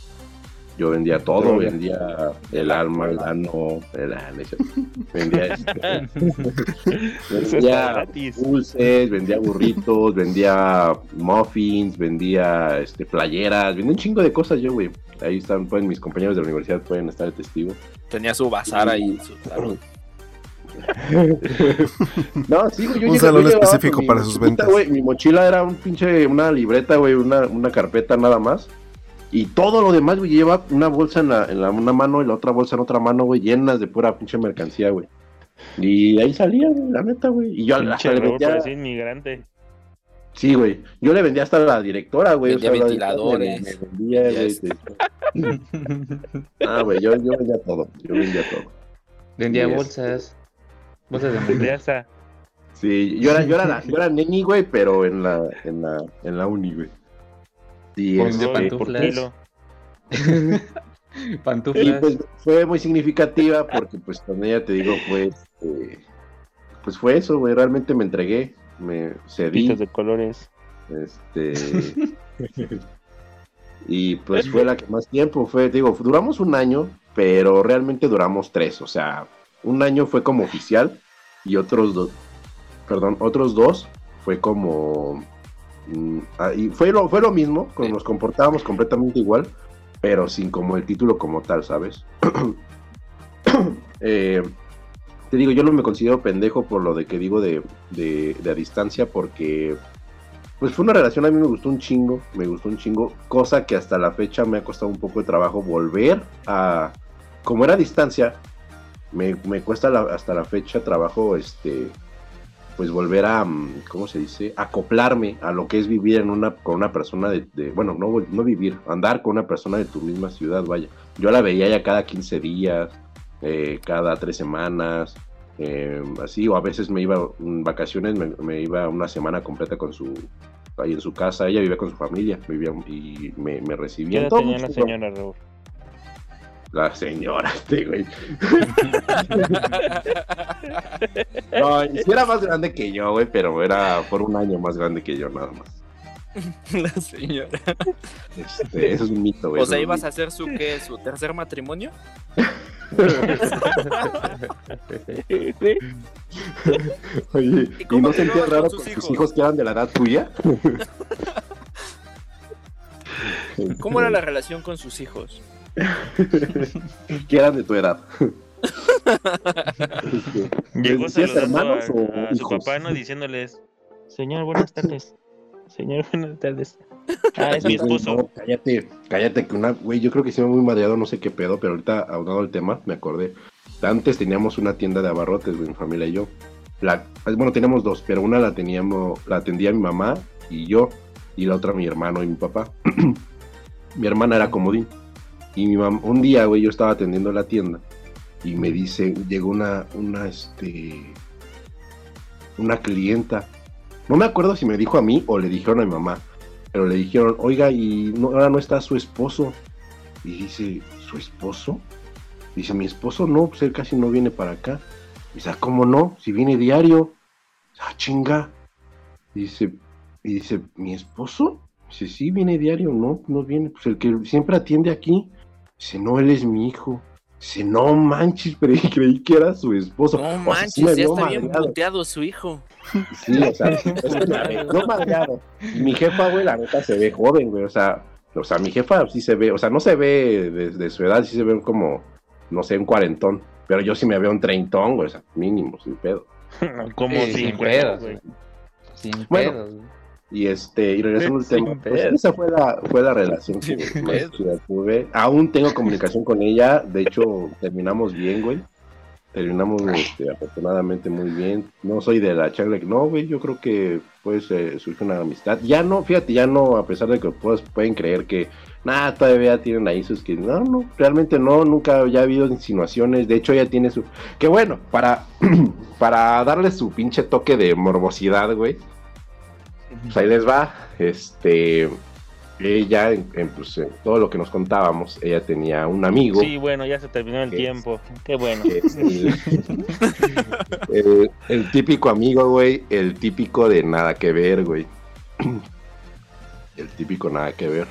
Yo vendía todo, Droga. vendía el alma, el ano, el, no es cierto. vendía, este, vendía dulces, vendía burritos, vendía muffins, vendía este, playeras, vendía un chingo de cosas yo, güey. Ahí están, pueden, mis compañeros de la universidad pueden estar de testigo. Tenía su bazar ahí. Su, claro. No, sí, güey, yo Un salón específico para sus ventas. güey, mi mochila era un pinche, una libreta, güey, una, una carpeta nada más. Y todo lo demás, güey, lleva una bolsa en, la, en la, una mano y la otra bolsa en otra mano, güey, llenas de pura pinche mercancía, güey. Y ahí salía, güey, la neta, güey. Y yo Pinche le vendía, inmigrante. sí, güey, yo le vendía hasta a la directora, güey. Vendía la- ventiladores. Me, me vendía, Ya güey. sí. Ah, güey, yo, yo vendía todo, yo vendía todo. vendía Yes. bolsas. Bolsas de asa. Sí, yo era, yo era, la- yo era neni, güey, pero en la, en la, en la uni, güey. Sí, pantuflas. y pues fue muy significativa porque pues con ella te digo, fue, este, pues fue eso, güey, realmente me entregué, me cedí, Pitos de colores. este, y pues fue la que más tiempo fue, te digo, duramos un año, pero realmente duramos tres, o sea, un año fue como oficial y otros dos, perdón, otros dos fue como, y fue lo, fue lo mismo, nos comportábamos completamente igual, pero sin como el título como tal, ¿sabes? Eh, te digo, yo no me considero pendejo por lo de que digo de, de, de a distancia, porque pues fue una relación, a mí me gustó un chingo, me gustó un chingo, cosa que hasta la fecha me ha costado un poco de trabajo volver a, como era a distancia, me, me cuesta la- hasta la fecha trabajo, este, pues volver a, mm, ¿cómo se dice? Acoplarme a lo que es vivir en una, con una persona de, de- bueno, no, no vivir, andar con una persona de tu misma ciudad, vaya. Yo la veía ya cada 15 días, eh, cada tres semanas, Eh, así, o a veces me iba en vacaciones, me, me, iba una semana completa con su, ahí en su casa, ella vivía con su familia, vivía y me, me recibía. ¿Qué tenía la señora, Raúl? La señora, este güey. no, sí era más grande que yo, güey, pero era por un año más grande que yo, nada más. La señora. Este, eso es un mito, güey. O sea, ¿ibas a hacer su qué? ¿Su tercer matrimonio? Oye, ¿y, ¿y no sentías raro con tus hijos? hijos que eran de la edad tuya? ¿Cómo era la relación con sus hijos? Que eran de tu edad. Llegó saludando a, a su papá, ¿no? Diciéndoles, señor, buenas tardes. Señor, buenas tardes. Ah, es mi esposo. No, cállate, cállate, que una, güey, yo creo que sí me muy mareado, no sé qué pedo, pero ahorita, aunado el tema, me acordé. Antes teníamos una tienda de abarrotes, güey, mi familia y yo. La, bueno, teníamos dos, pero una la teníamos, la atendía mi mamá y yo, y la otra mi hermano y mi papá. mi hermana era comodín. Y mi mamá, un día, güey, yo estaba atendiendo la tienda y me dice, llegó una, una, este, una clienta. No me acuerdo si me dijo a mí o le dijeron a mi mamá, pero le dijeron, oiga, y no, ahora no está su esposo. Y dice, ¿su esposo? Dice, mi esposo no, pues él casi no viene para acá. Dice, ¿cómo no? Si viene diario. Ah, chinga. Dice, y dice, ¿mi esposo? Dice, sí, viene diario, no, no viene, pues el que siempre atiende aquí. Dice, no, él es mi hijo. Dice, no manches, pero creí que era su esposo. No manches, o sea, sí ya está bien puteado su hijo. Sí, o sea, es que me arregló madreado. Mi jefa, güey, la neta se ve joven, güey, o sea, o sea, mi jefa sí se ve, o sea, no se ve desde de su edad, sí se ve como, no sé, un cuarentón, pero yo sí me veo un treintón, güey, o sea, mínimo, sin pedo. como Sí, sin pedos, güey. Sin Bueno, pedos. güey. Y este, y regresando al tema, pues esa fue la, fue la relación que Sin más tuve. Aún tengo comunicación con ella, de hecho, terminamos bien, güey. Terminamos este, afortunadamente muy bien. No soy de la charla, no, güey, yo creo que pues eh, surge una amistad. Ya no, fíjate, ya no, a pesar de que pues, pueden creer que nada, todavía tienen ahí sus que no, no, realmente no, nunca ya ha habido insinuaciones. De hecho, ella tiene su. Que bueno, para, para darle su pinche toque de morbosidad, güey. Pues ahí les va. Este. Ella, en, en, pues, en todo lo que nos contábamos, ella tenía un amigo. Sí, bueno, ya se terminó el tiempo. Qué bueno. el típico amigo, güey. El típico de nada que ver, güey. El típico nada que ver.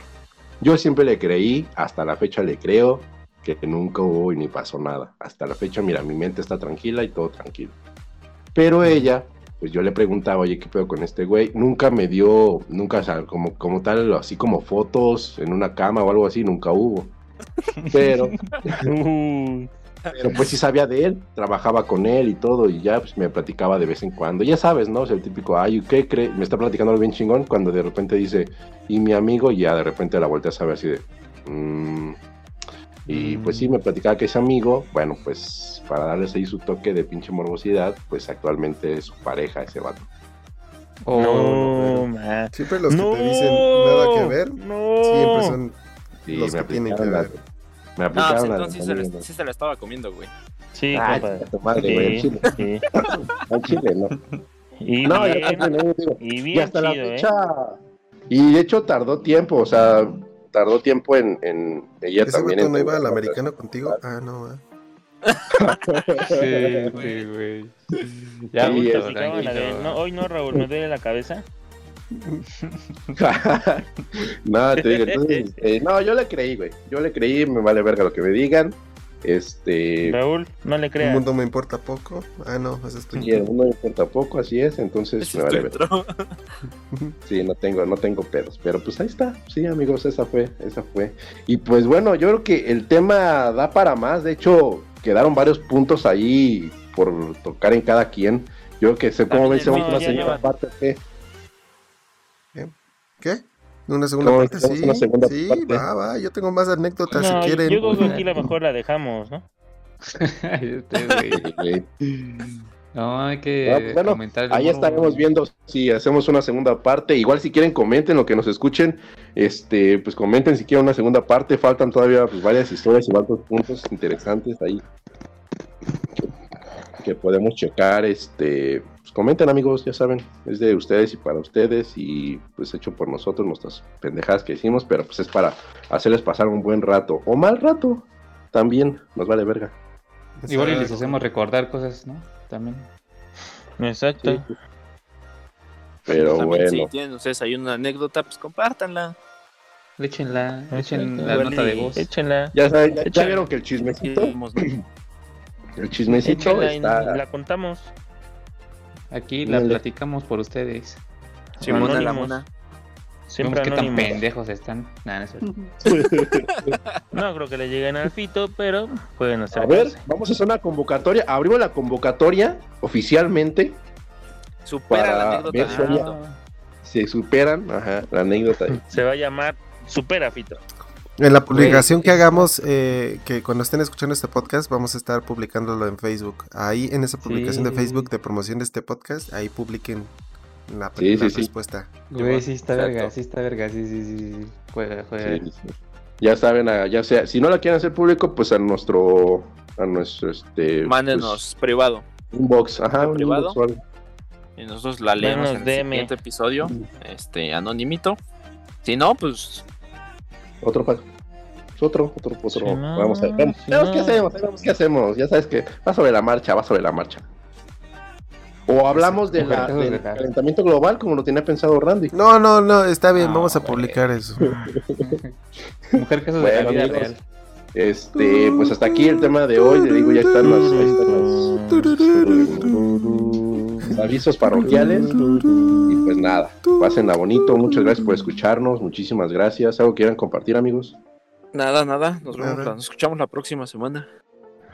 Yo siempre le creí, hasta la fecha le creo, que nunca hubo y ni pasó nada. Hasta la fecha, mira, mi mente está tranquila y todo tranquilo. Pero ella, pues yo le preguntaba, oye, ¿qué pedo con este güey? Nunca me dio, nunca, o sea, como, como tal, así como fotos en una cama o algo así, nunca hubo. Pero, pero pues sí sabía de él, trabajaba con él y todo, y ya pues me platicaba de vez en cuando. Ya sabes, ¿no? O sea, el típico, ay, ¿qué cree? Me está platicando algo bien chingón cuando de repente dice, y mi amigo, y ya de repente la volteas a ver así de, "Mm". Y pues sí, me platicaba que ese amigo, bueno, pues para darles ahí su toque de pinche morbosidad, pues actualmente es su pareja, ese vato. Oh, no, man. Siempre los no, que te dicen nada que ver, no. siempre son Sí, los me que tienen que la- ver. Me No, pues aplicaron la- entonces sí se, la, sí se la estaba comiendo, güey. Sí, Ay, compa. güey, al Sí, chile. sí. Al chile, no. Y No, ya bien, también, digo, y hasta la ¿eh? fecha. Y de hecho tardó tiempo, o sea, tardó tiempo en, en ella ¿Ese también. vato no iba al americano contigo? Ah, no, ah. Sí, sí, güey. Ya, Sí, la de, no, hoy no, Raúl, me duele la cabeza. no, te digo, entonces, este, no, yo le creí, güey. Yo le creí, me vale verga lo que me digan. Este, Raúl, no le El creas. mundo me importa poco. Ah, no, ese es y el mundo me importa poco, así es, entonces me vale intro. Sí, no tengo, no tengo pedos, pero pues ahí está, sí amigos, esa fue, esa fue. Y pues bueno, yo creo que el tema da para más, de hecho quedaron varios puntos ahí por tocar en cada quien. Yo creo que sé cómo ven, ya segunda llevan. parte, ¿qué? ¿Qué? ¿Una segunda No, parte? Sí, una segunda sí, parte. va, va. Yo tengo más anécdotas No, si quieren. yo creo que aquí la mejor la dejamos, ¿no? Este, güey. No, hay que Ah, pues bueno, comentar. Ahí estaremos viendo si hacemos una segunda parte. Igual si quieren comenten lo que nos escuchen, este, pues comenten si quieren una segunda parte. Faltan todavía pues, varias historias y varios puntos interesantes ahí. que podemos checar, este, comenten amigos, ya saben, es de ustedes y para ustedes y pues hecho por nosotros nuestras pendejadas que hicimos, pero pues es para hacerles pasar un buen rato o mal rato, también nos vale verga. Igual y les hacemos recordar cosas, ¿no? También. Exacto. Sí. Pero También, bueno, si tienen ustedes ahí una anécdota, pues compártanla. Échenla, echen la nota de voz. Échenla. ya, saben, ya- vieron que el chismecito, el chismecito Échenla y está... la contamos. Aquí la Dale. platicamos por ustedes. Simona la Anónimos. mona. Siempre qué tan pendejos están. Nah, no es. No creo que le lleguen al fito, pero pueden hacer. A ver, vamos a hacer una convocatoria, abrimos la convocatoria oficialmente, Supera la anécdota. si se superan, ajá, la anécdota. Se va a llamar Supera Fito. En la publicación que hagamos, eh, que cuando estén escuchando este podcast, vamos a estar publicándolo en Facebook. Ahí en esa publicación de. Facebook de promoción de este podcast, ahí publiquen la, Sí, la sí, sí. respuesta. Güey, sí está Exacto. verga, sí está verga, sí, sí, sí. sí. Juega, juega. Sí, sí. Ya saben, a- ya sea, si no la quieren hacer público, pues a nuestro, a nuestro, este, Mándenos privado. pues, inbox, ajá, un privado. inbox. Y nosotros la leemos en el DM. siguiente episodio. Este, anonimito. Si no, pues otro pues, otro, otro, otro. No, vamos a ver, no. qué hacemos, vemos qué hacemos. Ya sabes que va sobre la marcha, va sobre la marcha. O hablamos de la, del de calentamiento global, como lo tenía pensado Randy. No, no, no, está bien, Ah, vamos a güey. publicar eso. Mujer casos de la Bueno, vida amigos. real. Este, pues hasta aquí el tema de hoy. Le digo, ya están ahí están los- los avisos parroquiales. Y pues nada, pásenla bonito. Muchas gracias por escucharnos. Muchísimas gracias. ¿Algo quieran compartir, amigos? nada, nada. Nos, vemos, Nada. la- nos escuchamos la próxima semana.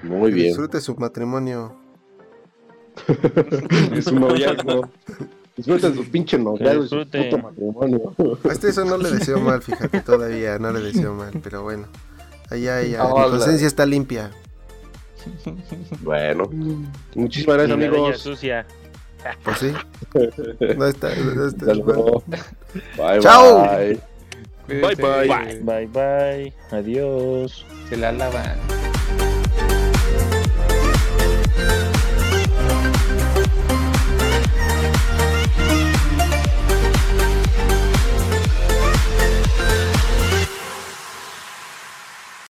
Muy bien. Disfrute su matrimonio. Es un noviazgo. Disfruten su pinche noviazgo y su puto matrimonio. A este eso no le deseo mal, fíjate, todavía no le deseo mal, pero bueno. Allá, allá, Hola. conciencia está limpia. Bueno, muchísimas gracias, la amigos. sucia. Pues sí. No está, no está Hasta luego. Bye, Chao. bye. Cuídense. bye. Bye bye. Adiós. Se la lavan.